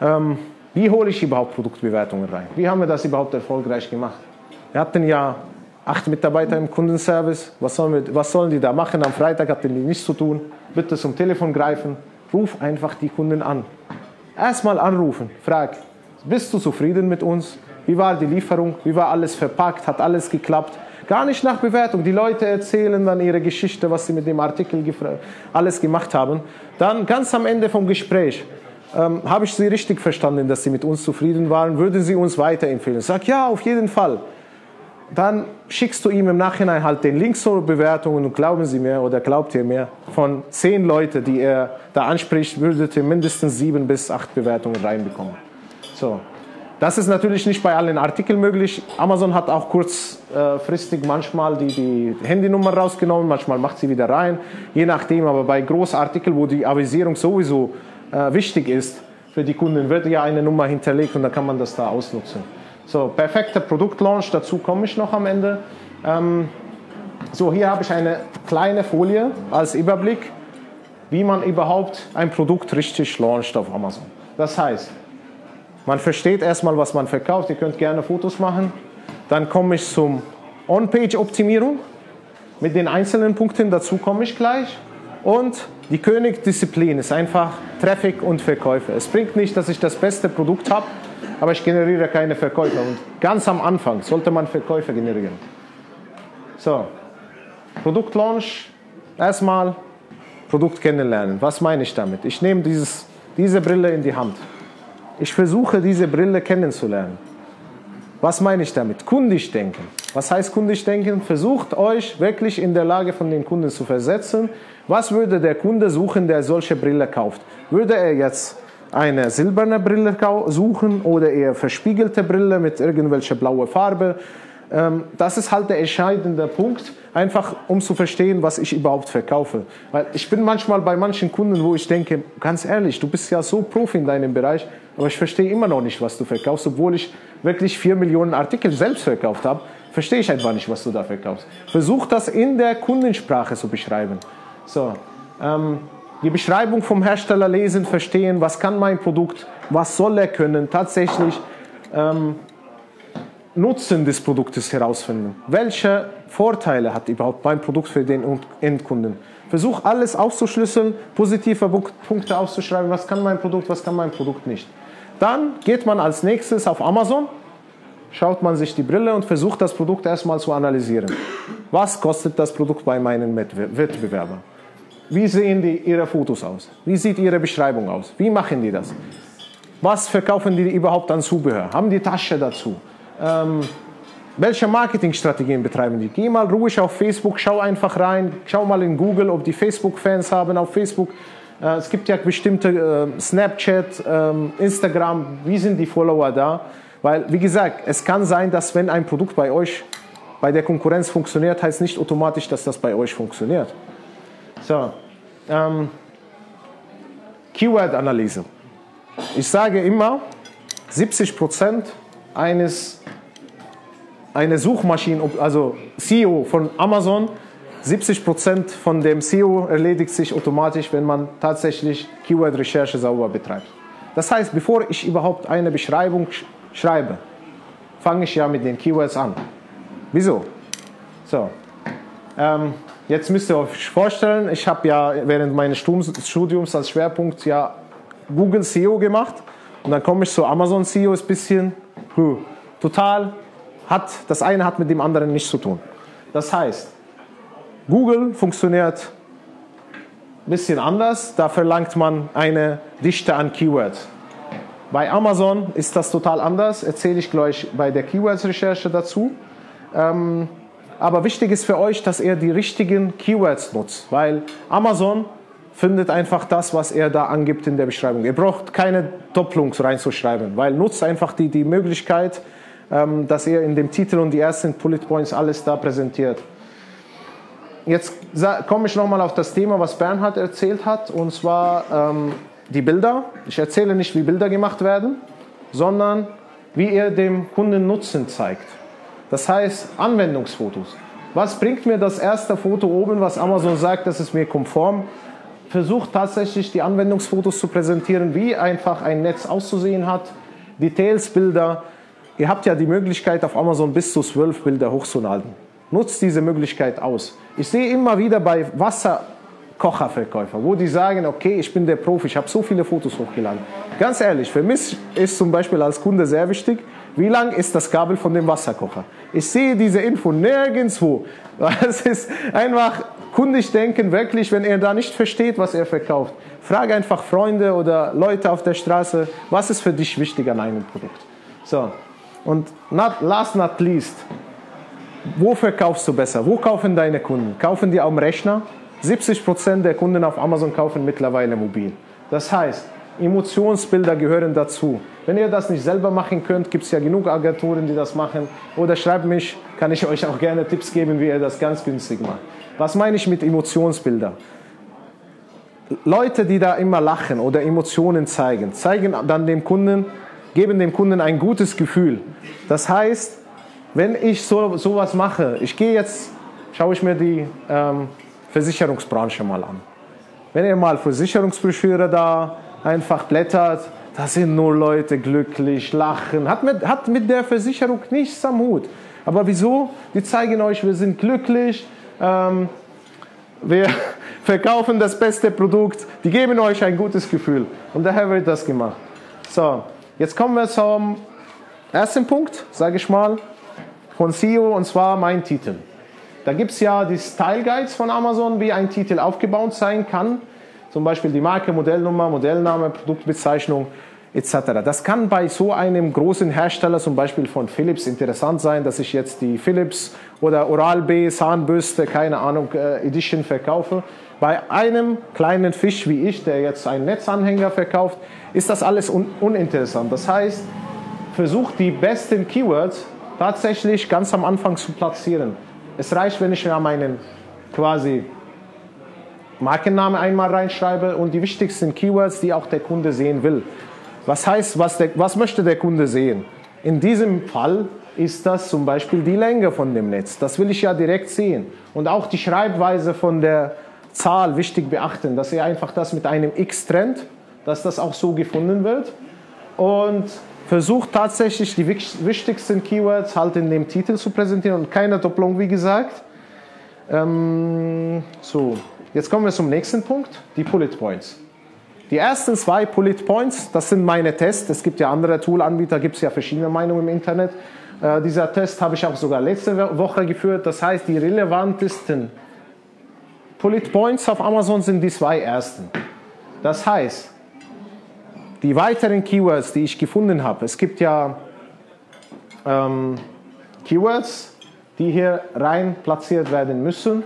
C: Ähm, wie hole ich überhaupt Produktbewertungen rein? Wie haben wir das überhaupt erfolgreich gemacht? Wir hatten ja acht Mitarbeiter im Kundenservice. Was sollen, wir, was sollen die da machen? Am Freitag hatten die nichts zu tun. Bitte zum Telefon greifen. Ruf einfach die Kunden an. Erstmal anrufen. Frag, bist du zufrieden mit uns? Wie war die Lieferung? Wie war alles verpackt? Hat alles geklappt? Gar nicht nach Bewertung. Die Leute erzählen dann ihre Geschichte, was sie mit dem Artikel alles gemacht haben. Dann ganz am Ende vom Gespräch ähm, habe ich Sie richtig verstanden, dass Sie mit uns zufrieden waren? Würden Sie uns weiterempfehlen? Sag ja, auf jeden Fall. Dann schickst du ihm im Nachhinein halt den Link zur Bewertung und glauben Sie mir oder glaubt ihr mir, von zehn Leuten, die er da anspricht, würdet ihr mindestens sieben bis acht Bewertungen reinbekommen. So. Das ist natürlich nicht bei allen Artikeln möglich. Amazon hat auch kurzfristig manchmal die, die Handynummer rausgenommen, manchmal macht sie wieder rein, je nachdem. Aber bei Großartikeln, wo die Avisierung sowieso äh, wichtig ist für die Kunden, wird ja eine Nummer hinterlegt und dann kann man das da ausnutzen. So, perfekter Produktlaunch, dazu komme ich noch am Ende. Ähm, so, hier habe ich eine kleine Folie als Überblick, wie man überhaupt ein Produkt richtig launcht auf Amazon. Das heißt, man versteht erstmal, was man verkauft. Ihr könnt gerne Fotos machen. Dann komme ich zum On-Page-Optimierung mit den einzelnen Punkten. Dazu komme ich gleich. Und die Königdisziplin ist einfach Traffic und Verkäufe. Es bringt nicht, dass ich das beste Produkt habe, aber ich generiere keine Verkäufer. Und ganz am Anfang sollte man Verkäufe generieren. So, Produktlaunch, erstmal Produkt kennenlernen. Was meine ich damit? Ich nehme dieses, diese Brille in die Hand. Ich versuche, diese Brille kennenzulernen. Was meine ich damit? Kundisch denken. Was heißt kundisch denken? Versucht euch wirklich in der Lage von den Kunden zu versetzen. Was würde der Kunde suchen, der solche Brille kauft? Würde er jetzt eine silberne Brille suchen oder eher verspiegelte Brille mit irgendwelcher blaue Farbe? Ähm, das ist halt der entscheidende Punkt, einfach um zu verstehen, was ich überhaupt verkaufe. Weil ich bin manchmal bei manchen Kunden, wo ich denke, ganz ehrlich, du bist ja so Profi in deinem Bereich, aber ich verstehe immer noch nicht, was du verkaufst, obwohl ich wirklich vier Millionen Artikel selbst verkauft habe, verstehe ich einfach nicht, was du da verkaufst. Versuch das in der Kundensprache zu beschreiben. So, ähm, die Beschreibung vom Hersteller lesen, verstehen, was kann mein Produkt, was soll er können, tatsächlich ähm, Nutzen des Produktes herausfinden. Welche Vorteile hat überhaupt mein Produkt für den Endkunden? Versuch alles aufzuschlüsseln, positive Punkte aufzuschreiben, was kann mein Produkt, was kann mein Produkt nicht. Dann geht man als nächstes auf Amazon, schaut man sich die Brille und versucht das Produkt erstmal zu analysieren. Was kostet das Produkt bei meinen Wettbewerbern? Wie sehen die ihre Fotos aus? Wie sieht ihre Beschreibung aus? Wie machen die das? Was verkaufen die überhaupt an Zubehör? Haben die Tasche dazu? Ähm, welche Marketingstrategien betreiben die? Geh mal ruhig auf Facebook, schau einfach rein, schau mal in Google, ob die Facebook-Fans haben auf Facebook. Äh, es gibt ja bestimmte äh, Snapchat, äh, Instagram, wie sind die Follower da? Weil, wie gesagt, es kann sein, dass wenn ein Produkt bei euch, bei der Konkurrenz funktioniert, heißt nicht automatisch, dass das bei euch funktioniert. So, ähm, Keyword-Analyse. Ich sage immer, 70 Prozent eines eine Suchmaschine, also SEO von Amazon, 70 Prozent von dem SEO erledigt sich automatisch, wenn man tatsächlich Keyword-Recherche sauber betreibt. Das heißt, bevor ich überhaupt eine Beschreibung schreibe, fange ich ja mit den Keywords an. Wieso? So, ähm, jetzt müsst ihr euch vorstellen, ich habe ja während meines Studiums als Schwerpunkt ja Google SEO gemacht und dann komme ich zu Amazon SEO, ist ein bisschen puh, total hat, das eine hat mit dem anderen nichts zu tun. Das heißt, Google funktioniert ein bisschen anders. Da verlangt man eine Dichte an Keywords. Bei Amazon ist das total anders. Erzähle ich gleich bei der Keywords-Recherche dazu. Ähm, aber wichtig ist für euch, dass ihr die richtigen Keywords nutzt, weil Amazon findet einfach das, was er da angibt in der Beschreibung. Ihr braucht keine Doppelung reinzuschreiben, weil nutzt einfach die, die Möglichkeit, ähm, dass er in dem Titel und die ersten Bullet Points alles da präsentiert. Jetzt komme ich nochmal auf das Thema, was Bernhard erzählt hat, und zwar ähm, die Bilder. Ich erzähle nicht, wie Bilder gemacht werden, sondern wie er dem Kunden Nutzen zeigt. Das heißt Anwendungsfotos. Was bringt mir das erste Foto oben, was Amazon sagt, das ist mir konform? Versucht tatsächlich die Anwendungsfotos zu präsentieren, wie einfach ein Netz auszusehen hat. Details, Bilder. Ihr habt ja die Möglichkeit, auf Amazon bis zu zwölf Bilder hochzuladen. Nutzt diese Möglichkeit aus. Ich sehe immer wieder bei Wasserkocherverkäufern, wo die sagen, okay, ich bin der Profi, ich habe so viele Fotos hochgeladen. Ganz ehrlich, für mich ist zum Beispiel als Kunde sehr wichtig, wie lang ist das Kabel von dem Wasserkocher? Ich sehe diese Info nirgendwo. Es ist einfach kundig denken, wirklich, wenn er da nicht versteht, was er verkauft. Frage einfach Freunde oder Leute auf der Straße, was ist für dich wichtig an einem Produkt? So, und not, last not least, wo verkaufst du besser? Wo kaufen deine Kunden? Kaufen die am Rechner? 70% der Kunden auf Amazon kaufen mittlerweile mobil. Das heißt, Emotionsbilder gehören dazu. Wenn ihr das nicht selber machen könnt, gibt es ja genug Agenturen, die das machen. Oder schreibt mich, kann ich euch auch gerne Tipps geben, wie ihr das ganz günstig macht. Was meine ich mit Emotionsbilder? Leute, die da immer lachen oder Emotionen zeigen, zeigen dann dem Kunden, geben dem Kunden ein gutes Gefühl. Das heißt, wenn ich so sowas mache, ich gehe jetzt, schaue ich mir die ähm, Versicherungsbranche mal an. Wenn ihr mal Versicherungsbroschüre da einfach blättert, da sind nur Leute glücklich, lachen, hat mit, hat mit der Versicherung nichts am Hut. Aber wieso? Die zeigen euch, wir sind glücklich, ähm, wir verkaufen das beste Produkt, die geben euch ein gutes Gefühl. Und daher wird das gemacht. So, jetzt kommen wir zum ersten Punkt, sage ich mal, von CEO, und zwar mein Titel. Da gibt es ja die Style Guides von Amazon, wie ein Titel aufgebaut sein kann. Zum Beispiel die Marke, Modellnummer, Modellname, Produktbezeichnung etc. Das kann bei so einem großen Hersteller, zum Beispiel von Philips, interessant sein, dass ich jetzt die Philips oder Oral-B Zahnbürste, keine Ahnung, äh, Edition verkaufe. Bei einem kleinen Fisch wie ich, der jetzt einen Netzanhänger verkauft, ist das alles un uninteressant. Das heißt, versucht die besten Keywords tatsächlich ganz am Anfang zu platzieren. Es reicht, wenn ich mir meinen quasi Markenname einmal reinschreibe und die wichtigsten Keywords, die auch der Kunde sehen will. Was heißt, was, der, was möchte der Kunde sehen? In diesem Fall ist das zum Beispiel die Länge von dem Netz. Das will ich ja direkt sehen. Und auch die Schreibweise von der Zahl wichtig beachten, dass ihr einfach das mit einem X trennt, dass das auch so gefunden wird. Und versucht tatsächlich die wichtigsten Keywords halt in dem Titel zu präsentieren und keine Doppelung, wie gesagt. Ähm, so, Jetzt kommen wir zum nächsten Punkt, die Bullet Points. Die ersten zwei Bullet Points, das sind meine Tests. Es gibt ja andere Tool-Anbieter, gibt es ja verschiedene Meinungen im Internet. Äh, dieser Test habe ich auch sogar letzte Woche geführt. Das heißt, die relevantesten Bullet Points auf Amazon sind die zwei ersten. Das heißt, die weiteren Keywords, die ich gefunden habe, es gibt ja ähm, Keywords, die hier rein platziert werden müssen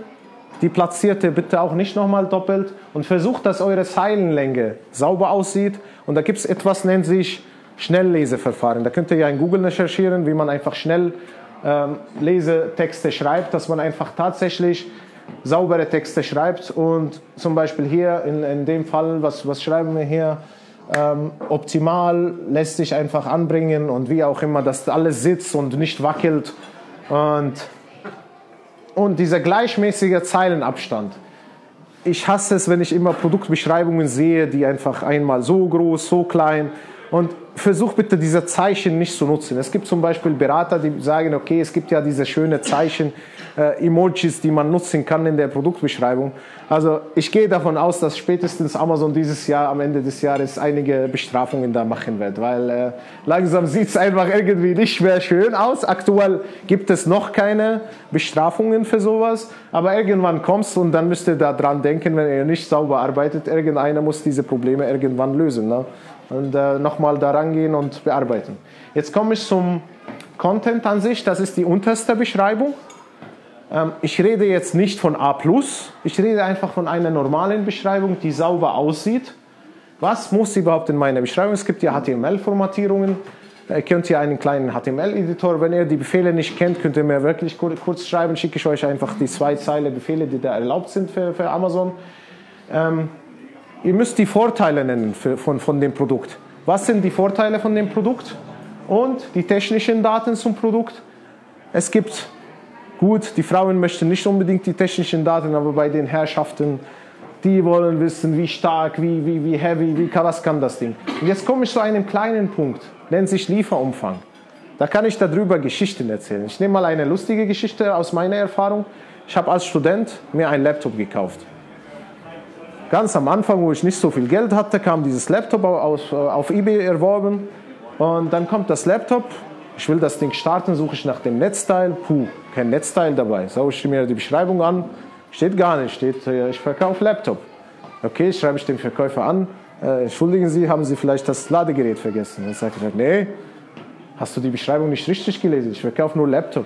C: die platzierte bitte auch nicht nochmal doppelt und versucht, dass eure Zeilenlänge sauber aussieht. Und da gibt es etwas, nennt sich Schnellleseverfahren. Da könnt ihr ja in Google recherchieren, wie man einfach schnell ähm, Lesetexte schreibt, dass man einfach tatsächlich saubere Texte schreibt. Und zum Beispiel hier in, in dem Fall, was, was schreiben wir hier? Ähm, optimal lässt sich einfach anbringen und wie auch immer, dass alles sitzt und nicht wackelt. Und und dieser gleichmäßige Zeilenabstand. Ich hasse es, wenn ich immer Produktbeschreibungen sehe, die einfach einmal so groß, so klein und versuch bitte diese Zeichen nicht zu nutzen. Es gibt zum Beispiel Berater, die sagen, okay, es gibt ja diese schönen Zeichen, äh, Emojis, die man nutzen kann in der Produktbeschreibung. Also ich gehe davon aus, dass spätestens Amazon dieses Jahr, am Ende des Jahres, einige Bestrafungen da machen wird, weil äh, langsam sieht es einfach irgendwie nicht mehr schön aus. Aktuell gibt es noch keine Bestrafungen für sowas, aber irgendwann kommt es und dann müsst ihr daran denken, wenn ihr nicht sauber arbeitet, irgendeiner muss diese Probleme irgendwann lösen. Ne? Und äh, nochmal daran gehen und bearbeiten. Jetzt komme ich zum Content an sich, das ist die unterste Beschreibung. Ähm, ich rede jetzt nicht von A+, ich rede einfach von einer normalen Beschreibung, die sauber aussieht. Was muss überhaupt in meiner Beschreibung? Es gibt ja HTML-Formatierungen. Ihr könnt ja einen kleinen HTML-Editor, wenn ihr die Befehle nicht kennt, könnt ihr mir wirklich kurz schreiben, schicke ich euch einfach die zwei Zeile Befehle, die da erlaubt sind für, für Amazon. Ähm, ihr müsst die Vorteile nennen für, von, von dem Produkt. Was sind die Vorteile von dem Produkt? Und die technischen Daten zum Produkt. Es gibt Gut, die Frauen möchten nicht unbedingt die technischen Daten, aber bei den Herrschaften, die wollen wissen, wie stark, wie, wie, wie heavy, wie, was kann das Ding. Und jetzt komme ich zu einem kleinen Punkt, nennt sich Lieferumfang. Da kann ich darüber Geschichten erzählen. Ich nehme mal eine lustige Geschichte aus meiner Erfahrung. Ich habe als Student mir einen Laptop gekauft. Ganz am Anfang, wo ich nicht so viel Geld hatte, kam dieses Laptop aus, auf eBay erworben. Und dann kommt das Laptop. Ich will das Ding starten, suche ich nach dem Netzteil. Puh, kein Netzteil dabei. Schaue ich mir die Beschreibung an. Steht gar nicht. Steht, ich verkaufe Laptop. Okay, schreibe ich dem Verkäufer an. Äh, entschuldigen Sie, haben Sie vielleicht das Ladegerät vergessen? Dann sagt er, nee, hast du die Beschreibung nicht richtig gelesen? Ich verkaufe nur Laptop.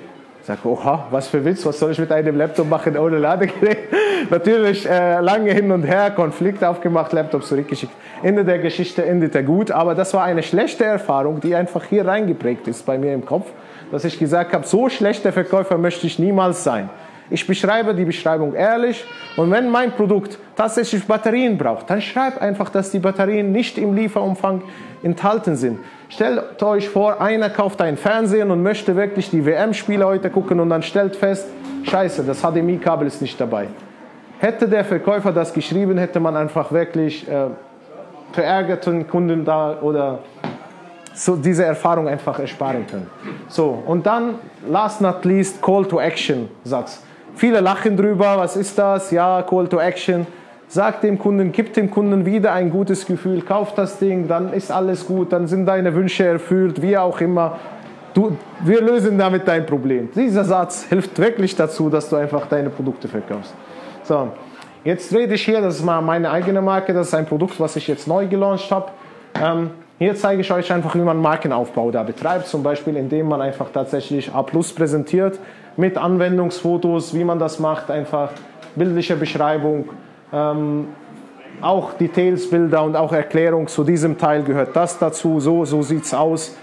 C: Ich sage, oha, was für Witz, was soll ich mit einem Laptop machen ohne Ladegerät? Natürlich äh, lange hin und her, Konflikt aufgemacht, Laptop zurückgeschickt. Ende der Geschichte endete gut, aber das war eine schlechte Erfahrung, die einfach hier reingeprägt ist bei mir im Kopf, dass ich gesagt habe, so schlechter Verkäufer möchte ich niemals sein. Ich beschreibe die Beschreibung ehrlich und wenn mein Produkt tatsächlich Batterien braucht, dann schreib einfach, dass die Batterien nicht im Lieferumfang enthalten sind. Stellt euch vor, einer kauft einen Fernseher und möchte wirklich die WM-Spiele heute gucken und dann stellt fest, scheiße, das HDMI-Kabel ist nicht dabei. Hätte der Verkäufer das geschrieben, hätte man einfach wirklich äh, verärgerten Kunden da oder so diese Erfahrung einfach ersparen können. So, und dann, last not least, Call to Action Satz. Viele lachen drüber, was ist das? Ja, Call to Action. Sag dem Kunden, gib dem Kunden wieder ein gutes Gefühl, kauf das Ding, dann ist alles gut, dann sind deine Wünsche erfüllt, wie auch immer. Du, wir lösen damit dein Problem. Dieser Satz hilft wirklich dazu, dass du einfach deine Produkte verkaufst. So, jetzt rede ich hier, das ist mal meine eigene Marke, das ist ein Produkt, was ich jetzt neu gelauncht habe. Ähm, hier zeige ich euch einfach, wie man Markenaufbau da betreibt, zum Beispiel indem man einfach tatsächlich A Plus präsentiert mit Anwendungsfotos, wie man das macht, einfach bildliche Beschreibung, ähm, auch Detailsbilder und auch Erklärung zu diesem Teil gehört das dazu, so, so sieht es aus.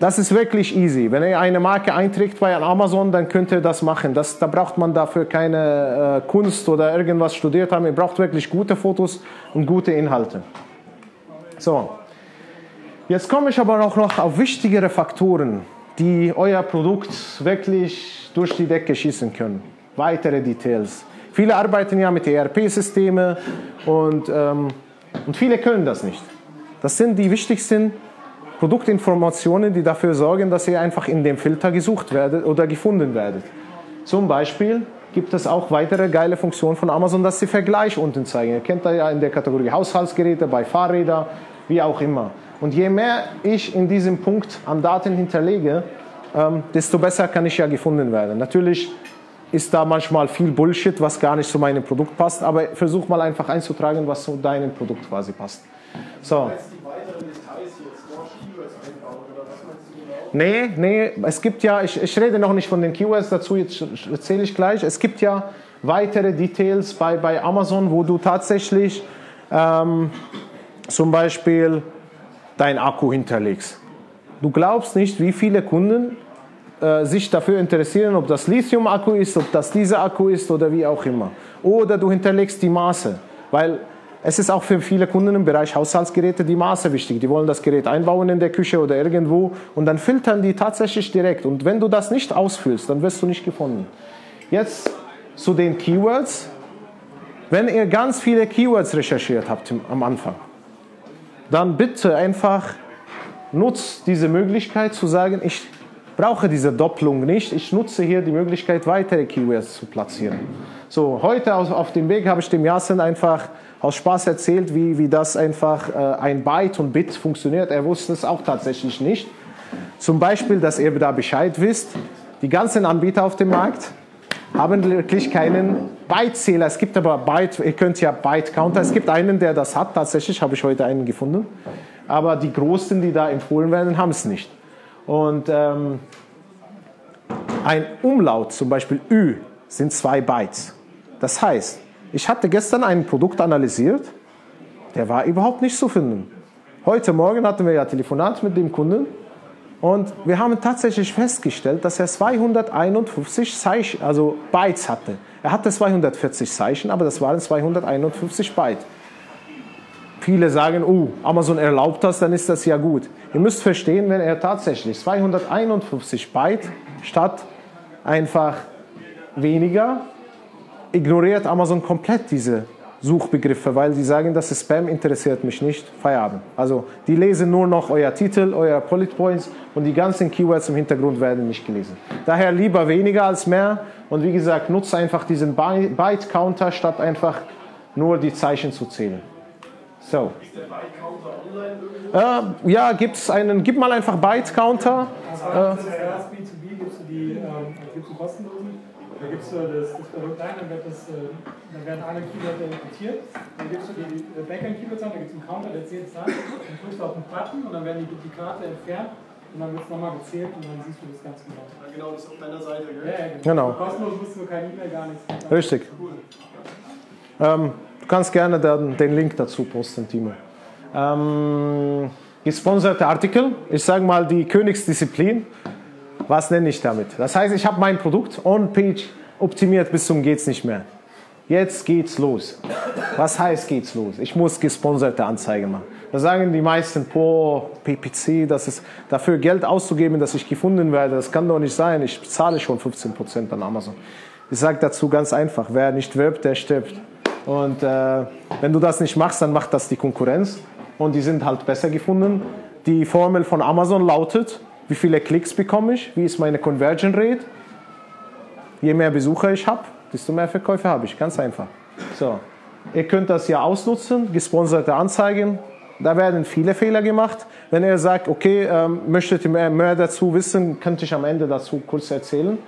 C: Das ist wirklich easy. Wenn ihr eine Marke einträgt bei Amazon, dann könnt ihr das machen. Das, da braucht man dafür keine äh, Kunst oder irgendwas studiert haben. Ihr braucht wirklich gute Fotos und gute Inhalte. So, jetzt komme ich aber auch noch auf wichtigere Faktoren, die euer Produkt wirklich durch die Decke schießen können. Weitere Details. Viele arbeiten ja mit ERP-Systemen und, ähm, und viele können das nicht. Das sind die wichtigsten Produktinformationen, die dafür sorgen, dass ihr einfach in dem Filter gesucht werdet oder gefunden werdet. Zum Beispiel gibt es auch weitere geile Funktionen von Amazon, dass sie Vergleich unten zeigen. Ihr kennt das ja in der Kategorie Haushaltsgeräte, bei Fahrrädern, wie auch immer. Und je mehr ich in diesem Punkt an Daten hinterlege, ähm, desto besser kann ich ja gefunden werden. Natürlich ist da manchmal viel Bullshit, was gar nicht zu meinem Produkt passt, aber versuch mal einfach einzutragen, was zu deinem Produkt quasi passt. So. Nee, nee, es gibt ja, ich, ich rede noch nicht von den Keywords dazu, jetzt erzähle ich gleich. Es gibt ja weitere Details bei, bei Amazon, wo du tatsächlich ähm, zum Beispiel dein Akku hinterlegst. Du glaubst nicht, wie viele Kunden äh, sich dafür interessieren, ob das Lithium-Akku ist, ob das dieser Akku ist oder wie auch immer. Oder du hinterlegst die Maße, weil es ist auch für viele Kunden im Bereich Haushaltsgeräte die Maße wichtig. Die wollen das Gerät einbauen in der Küche oder irgendwo und dann filtern die tatsächlich direkt. Und wenn du das nicht ausfüllst, dann wirst du nicht gefunden. Jetzt zu den Keywords. Wenn ihr ganz viele Keywords recherchiert habt am Anfang, dann bitte einfach nutzt diese Möglichkeit zu sagen, ich brauche diese Doppelung nicht. Ich nutze hier die Möglichkeit, weitere Keywords zu platzieren. So, heute auf dem Weg habe ich dem Yasin einfach aus Spaß erzählt, wie, wie das einfach äh, ein Byte und Bit funktioniert. Er wusste es auch tatsächlich nicht. Zum Beispiel, dass ihr da Bescheid wisst, die ganzen Anbieter auf dem Markt haben wirklich keinen Byte-Zähler. Es gibt aber Byte, ihr könnt ja Byte-Counter. Es gibt einen, der das hat, tatsächlich habe ich heute einen gefunden. Aber die Großen, die da empfohlen werden, haben es nicht. Und ähm, ein Umlaut, zum Beispiel Ü, sind zwei Bytes. Das heißt, ich hatte gestern ein Produkt analysiert, der war überhaupt nicht zu finden. Heute Morgen hatten wir ja Telefonat mit dem Kunden und wir haben tatsächlich festgestellt, dass er 251 Zeichen, also Bytes hatte. Er hatte 240 Zeichen, aber das waren 251 Byte. Viele sagen, oh, Amazon erlaubt das, dann ist das ja gut. Ihr müsst verstehen, wenn er tatsächlich 251 Byte statt einfach weniger, ignoriert Amazon komplett diese Suchbegriffe, weil sie sagen, das ist Spam, interessiert mich nicht, Feierabend. Also die lesen nur noch euer Titel, euer Bullet Points und die ganzen Keywords im Hintergrund werden nicht gelesen. Daher lieber weniger als mehr und wie gesagt, nutzt einfach diesen Byte-Counter, statt einfach nur die Zeichen zu zählen. So. Äh, ja, gibt's einen, gib mal einfach Byte-Counter.
E: Äh, zuerst B2B gibst du die, ähm, gibst du kostenlosen da gibst du das, das Produkt ein, dann, wird das, äh, dann werden alle Keywords importiert. Dann gibst du die Backend-Keywords an, da gibt es einen Counter, der zählt es an. Dann drückst du auf den Button und dann werden die Duplikate entfernt. Und dann wird es nochmal gezählt und dann siehst du das ganz genau.
D: Ja, genau, das ist auf deiner Seite, gell?
C: Ja, ja genau.
E: genau. Kostenlos musst du kein E-Mail, gar nichts.
C: Richtig. Cool. Ähm, du kannst gerne den, den Link dazu posten, Timo. Ähm, gesponserte Artikel, ich sage mal die Königsdisziplin. Was nenne ich damit? Das heißt, ich habe mein Produkt on-page optimiert bis zum geht's nicht mehr. Jetzt geht's los. Was heißt geht's los? Ich muss gesponserte Anzeigen machen. Da sagen die meisten, boah, PPC, das ist dafür Geld auszugeben, dass ich gefunden werde, das kann doch nicht sein. Ich zahle schon 15% an Amazon. Ich sage dazu ganz einfach, wer nicht wirbt, der stirbt. Und äh, wenn du das nicht machst, dann macht das die Konkurrenz. Und die sind halt besser gefunden. Die Formel von Amazon lautet, wie viele Klicks bekomme ich? Wie ist meine Conversion Rate? Je mehr Besucher ich habe, desto mehr Verkäufe habe ich. Ganz einfach. So. Ihr könnt das ja ausnutzen, gesponserte Anzeigen. Da werden viele Fehler gemacht. Wenn ihr sagt, okay, ähm, möchtet ihr mehr, mehr, dazu wissen, könnte ich am Ende dazu kurz erzählen.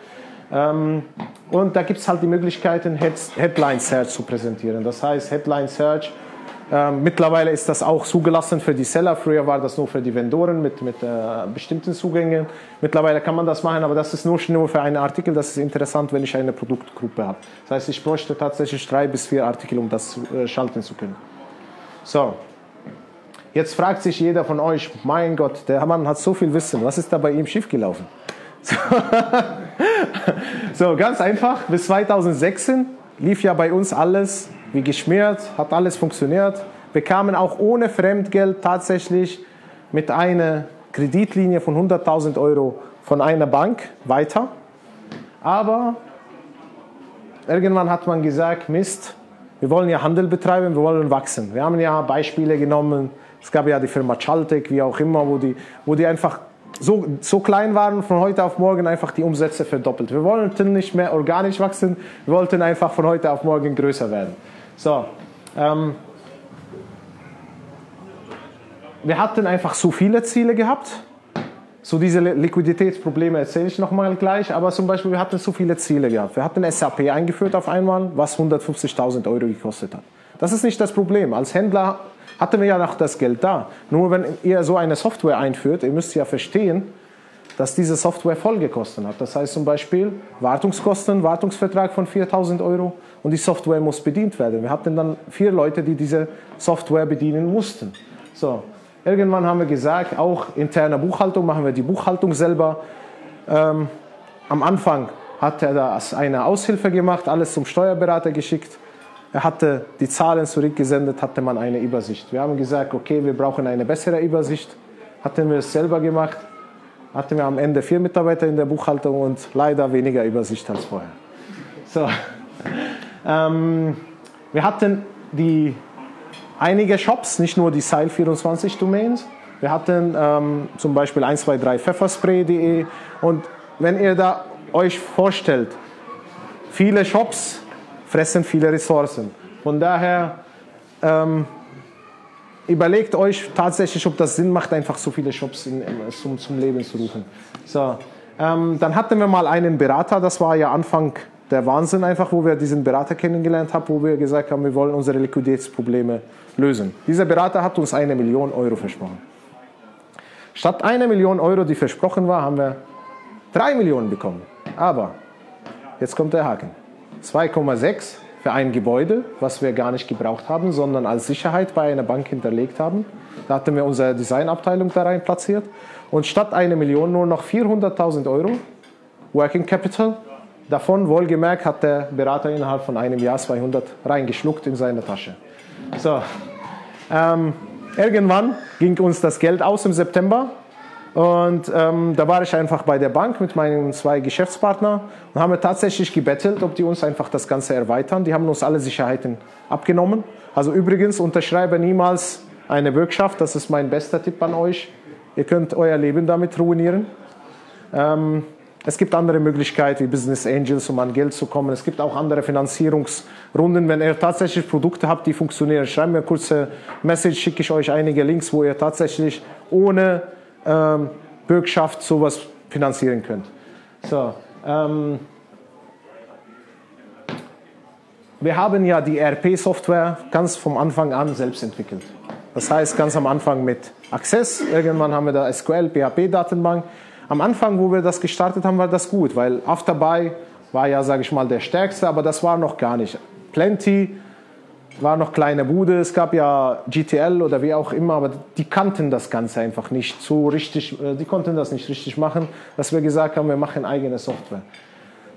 C: Ähm, und da gibt es halt die Möglichkeiten, Headline Search zu präsentieren. Das heißt, Headline Search ähm, mittlerweile ist das auch zugelassen für die Seller. Früher war das nur für die Vendoren mit, mit äh, bestimmten Zugängen. Mittlerweile kann man das machen, aber das ist nur, nur für einen Artikel. Das ist interessant, wenn ich eine Produktgruppe habe. Das heißt, ich bräuchte tatsächlich drei bis vier Artikel, um das äh, schalten zu können. So, jetzt fragt sich jeder von euch, mein Gott, der Mann hat so viel Wissen, was ist da bei ihm schiefgelaufen? So, so ganz einfach, bis 2016 lief ja bei uns alles wie geschmiert, hat alles funktioniert. Wir kamen auch ohne Fremdgeld tatsächlich mit einer Kreditlinie von 100.000 Euro von einer Bank weiter. Aber irgendwann hat man gesagt, Mist, wir wollen ja Handel betreiben, wir wollen wachsen. Wir haben ja Beispiele genommen, es gab ja die Firma Chaltec, wie auch immer, wo die, wo die einfach so, so klein waren, von heute auf morgen einfach die Umsätze verdoppelt. Wir wollten nicht mehr organisch wachsen, wir wollten einfach von heute auf morgen größer werden. So, ähm, wir hatten einfach zu viele Ziele gehabt. So diese Liquiditätsprobleme erzähle ich nochmal gleich, aber zum Beispiel wir hatten zu viele Ziele gehabt. Wir hatten SAP eingeführt auf einmal, was 150.000 Euro gekostet hat. Das ist nicht das Problem. Als Händler hatten wir ja noch das Geld da. Nur wenn ihr so eine Software einführt, ihr müsst ja verstehen, dass diese Software Folgekosten hat. Das heißt zum Beispiel Wartungskosten, Wartungsvertrag von 4000 Euro und die Software muss bedient werden. Wir hatten dann vier Leute, die diese Software bedienen mussten. So, irgendwann haben wir gesagt, auch interne Buchhaltung, machen wir die Buchhaltung selber. Ähm, am Anfang hat er das eine Aushilfe gemacht, alles zum Steuerberater geschickt. Er hatte die Zahlen zurückgesendet, hatte man eine Übersicht. Wir haben gesagt, okay, wir brauchen eine bessere Übersicht. Hatten wir es selber gemacht hatten wir am Ende vier Mitarbeiter in der Buchhaltung und leider weniger Übersicht als vorher. So. Ähm, wir hatten die, einige Shops, nicht nur die Seil24 Domains. Wir hatten ähm, zum Beispiel 123 pfefferspray.de und wenn ihr da euch vorstellt, viele Shops fressen viele Ressourcen. Von daher ähm, überlegt euch tatsächlich, ob das Sinn macht, einfach so viele Shops in, zum, zum Leben zu rufen. So, ähm, dann hatten wir mal einen Berater, das war ja Anfang der Wahnsinn einfach, wo wir diesen Berater kennengelernt haben, wo wir gesagt haben, wir wollen unsere Liquiditätsprobleme lösen. Dieser Berater hat uns eine Million Euro versprochen. Statt einer Million Euro, die versprochen war, haben wir drei Millionen bekommen. Aber, jetzt kommt der Haken. 2,6 für ein Gebäude, was wir gar nicht gebraucht haben, sondern als Sicherheit bei einer Bank hinterlegt haben. Da hatten wir unsere Designabteilung da rein platziert. Und statt einer Million nur noch 400.000 Euro Working Capital. Davon wohlgemerkt hat der Berater innerhalb von einem Jahr 200 reingeschluckt in seine Tasche. So, ähm, irgendwann ging uns das Geld aus im September Und ähm, da war ich einfach bei der Bank mit meinen zwei Geschäftspartnern und haben tatsächlich gebettelt, ob die uns einfach das Ganze erweitern. Die haben uns alle Sicherheiten abgenommen. Also übrigens, unterschreibe niemals eine Bürgschaft. Das ist mein bester Tipp an euch. Ihr könnt euer Leben damit ruinieren. Ähm, es gibt andere Möglichkeiten wie Business Angels, um an Geld zu kommen. Es gibt auch andere Finanzierungsrunden. Wenn ihr tatsächlich Produkte habt, die funktionieren, schreibt mir eine kurze Message, schicke ich euch einige Links, wo ihr tatsächlich ohne ähm, Bürgschaft sowas finanzieren könnt. So, ähm, wir haben ja die ERP-Software ganz vom Anfang an selbst entwickelt. Das heißt, ganz am Anfang mit Access, irgendwann haben wir da SQL, PHP-Datenbank. Am Anfang, wo wir das gestartet haben, war das gut, weil Afterbuy war ja, sage ich mal, der stärkste, aber das war noch gar nicht. Plenty war noch kleine Bude, es gab ja GTL oder wie auch immer, aber die kannten das Ganze einfach nicht so richtig, äh, die konnten das nicht richtig machen, dass wir gesagt haben, wir machen eigene Software.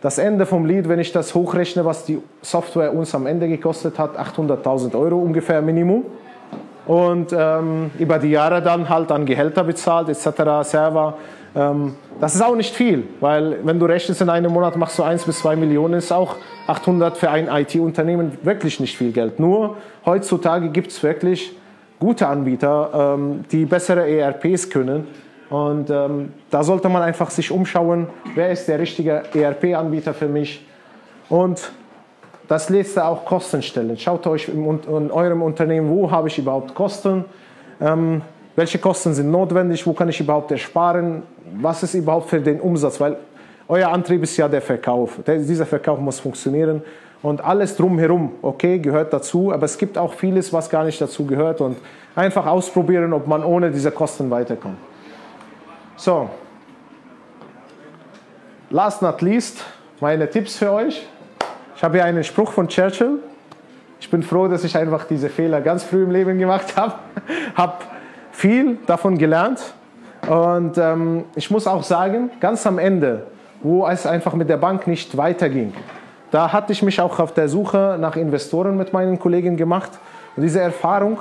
C: Das Ende vom Lied, wenn ich das hochrechne, was die Software uns am Ende gekostet hat, 800.000 Euro ungefähr Minimum. Und ähm, über die Jahre dann halt an Gehälter bezahlt, etc., Server. Ähm, das ist auch nicht viel, weil wenn du rechnest, in einem Monat machst du 1 bis 2 Millionen, ist auch 800 für ein IT-Unternehmen wirklich nicht viel Geld. Nur heutzutage gibt es wirklich gute Anbieter, ähm, die bessere ERPs können. Und ähm, da sollte man einfach sich umschauen, wer ist der richtige ERP-Anbieter für mich. Und das letzte auch Kosten stellen. Schaut euch in, eurem Unternehmen, wo habe ich überhaupt Kosten, welche Kosten sind notwendig, wo kann ich überhaupt ersparen, was ist überhaupt für den Umsatz, weil euer Antrieb ist ja der Verkauf. Der, dieser Verkauf muss funktionieren und alles drumherum, okay, gehört dazu, aber es gibt auch vieles, was gar nicht dazu gehört und einfach ausprobieren, ob man ohne diese Kosten weiterkommt. So, last not least, meine Tipps für euch. Ich habe hier einen Spruch von Churchill. Ich bin froh, dass ich einfach diese Fehler ganz früh im Leben gemacht habe. habe viel davon gelernt. Und ähm, ich muss auch sagen, ganz am Ende wo es einfach mit der Bank nicht weiterging. Da hatte ich mich auch auf der Suche nach Investoren mit meinen Kollegen gemacht. Und diese Erfahrung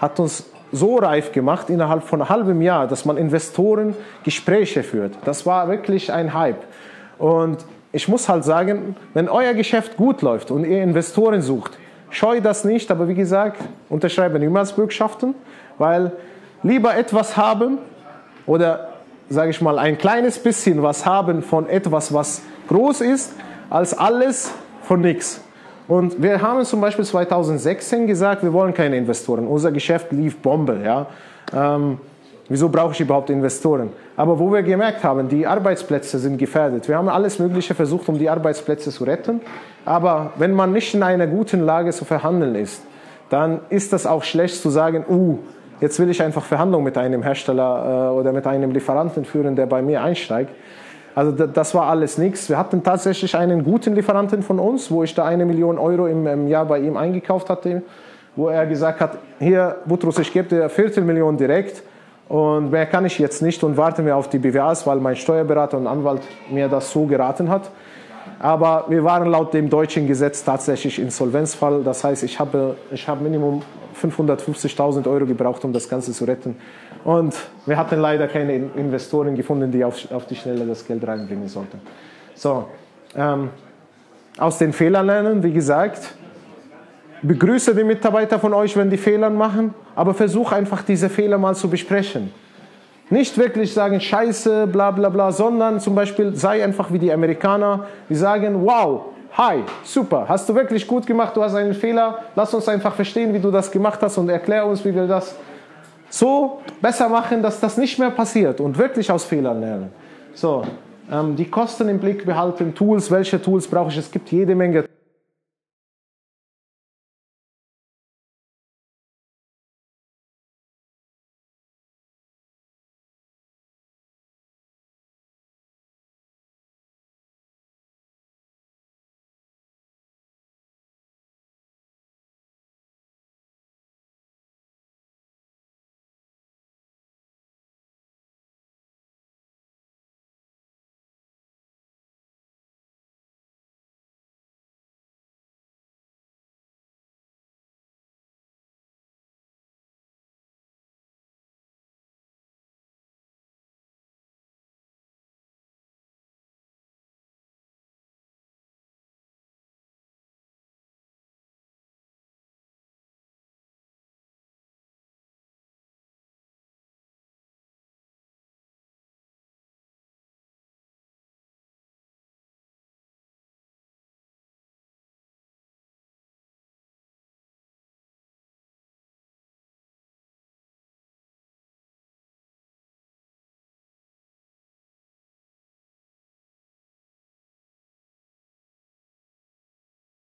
C: hat uns so reif gemacht innerhalb von einem halben Jahr, dass man Investoren Gespräche führt. Das war wirklich ein Hype. Und ich muss halt sagen, wenn euer Geschäft gut läuft und ihr Investoren sucht, scheu das nicht, aber wie gesagt, unterschreibe niemals Bürgschaften, weil lieber etwas haben oder sage ich mal, ein kleines bisschen was haben von etwas, was groß ist, als alles von nichts. Und wir haben zum Beispiel 2016 gesagt, wir wollen keine Investoren. Unser Geschäft lief Bombe. Ja? Ähm, wieso brauche ich überhaupt Investoren? Aber wo wir gemerkt haben, die Arbeitsplätze sind gefährdet. Wir haben alles Mögliche versucht, um die Arbeitsplätze zu retten. Aber wenn man nicht in einer guten Lage zu verhandeln ist, dann ist das auch schlecht zu sagen, uh, Jetzt will ich einfach Verhandlungen mit einem Hersteller äh, oder mit einem Lieferanten führen, der bei mir einsteigt. Also das war alles nichts. Wir hatten tatsächlich einen guten Lieferanten von uns, wo ich da eine Million Euro im, Jahr bei ihm eingekauft hatte, wo er gesagt hat, hier Butrus, ich gebe dir Viertelmillion direkt und mehr kann ich jetzt nicht und warte mir auf die BWAs, weil mein Steuerberater und Anwalt mir das so geraten hat. Aber wir waren laut dem deutschen Gesetz tatsächlich Insolvenzfall. Das heißt, ich habe, ich habe Minimum 550.000 Euro gebraucht, um das Ganze zu retten. Und wir hatten leider keine Investoren gefunden, die auf, auf die Schnelle das Geld reinbringen sollten. So, ähm, aus den Fehlern lernen, wie gesagt. Begrüße die Mitarbeiter von euch, wenn die Fehler machen, aber versuche einfach diese Fehler mal zu besprechen. Nicht wirklich sagen, scheiße, bla bla bla, sondern zum Beispiel sei einfach wie die Amerikaner, die sagen, wow, Hi, super, hast du wirklich gut gemacht, du hast einen Fehler, lass uns einfach verstehen, wie du das gemacht hast und erklär uns, wie wir das so besser machen, dass das nicht mehr passiert und wirklich aus Fehlern lernen. So, ähm, die Kosten im Blick behalten, Tools, welche Tools brauche ich? Es gibt jede Menge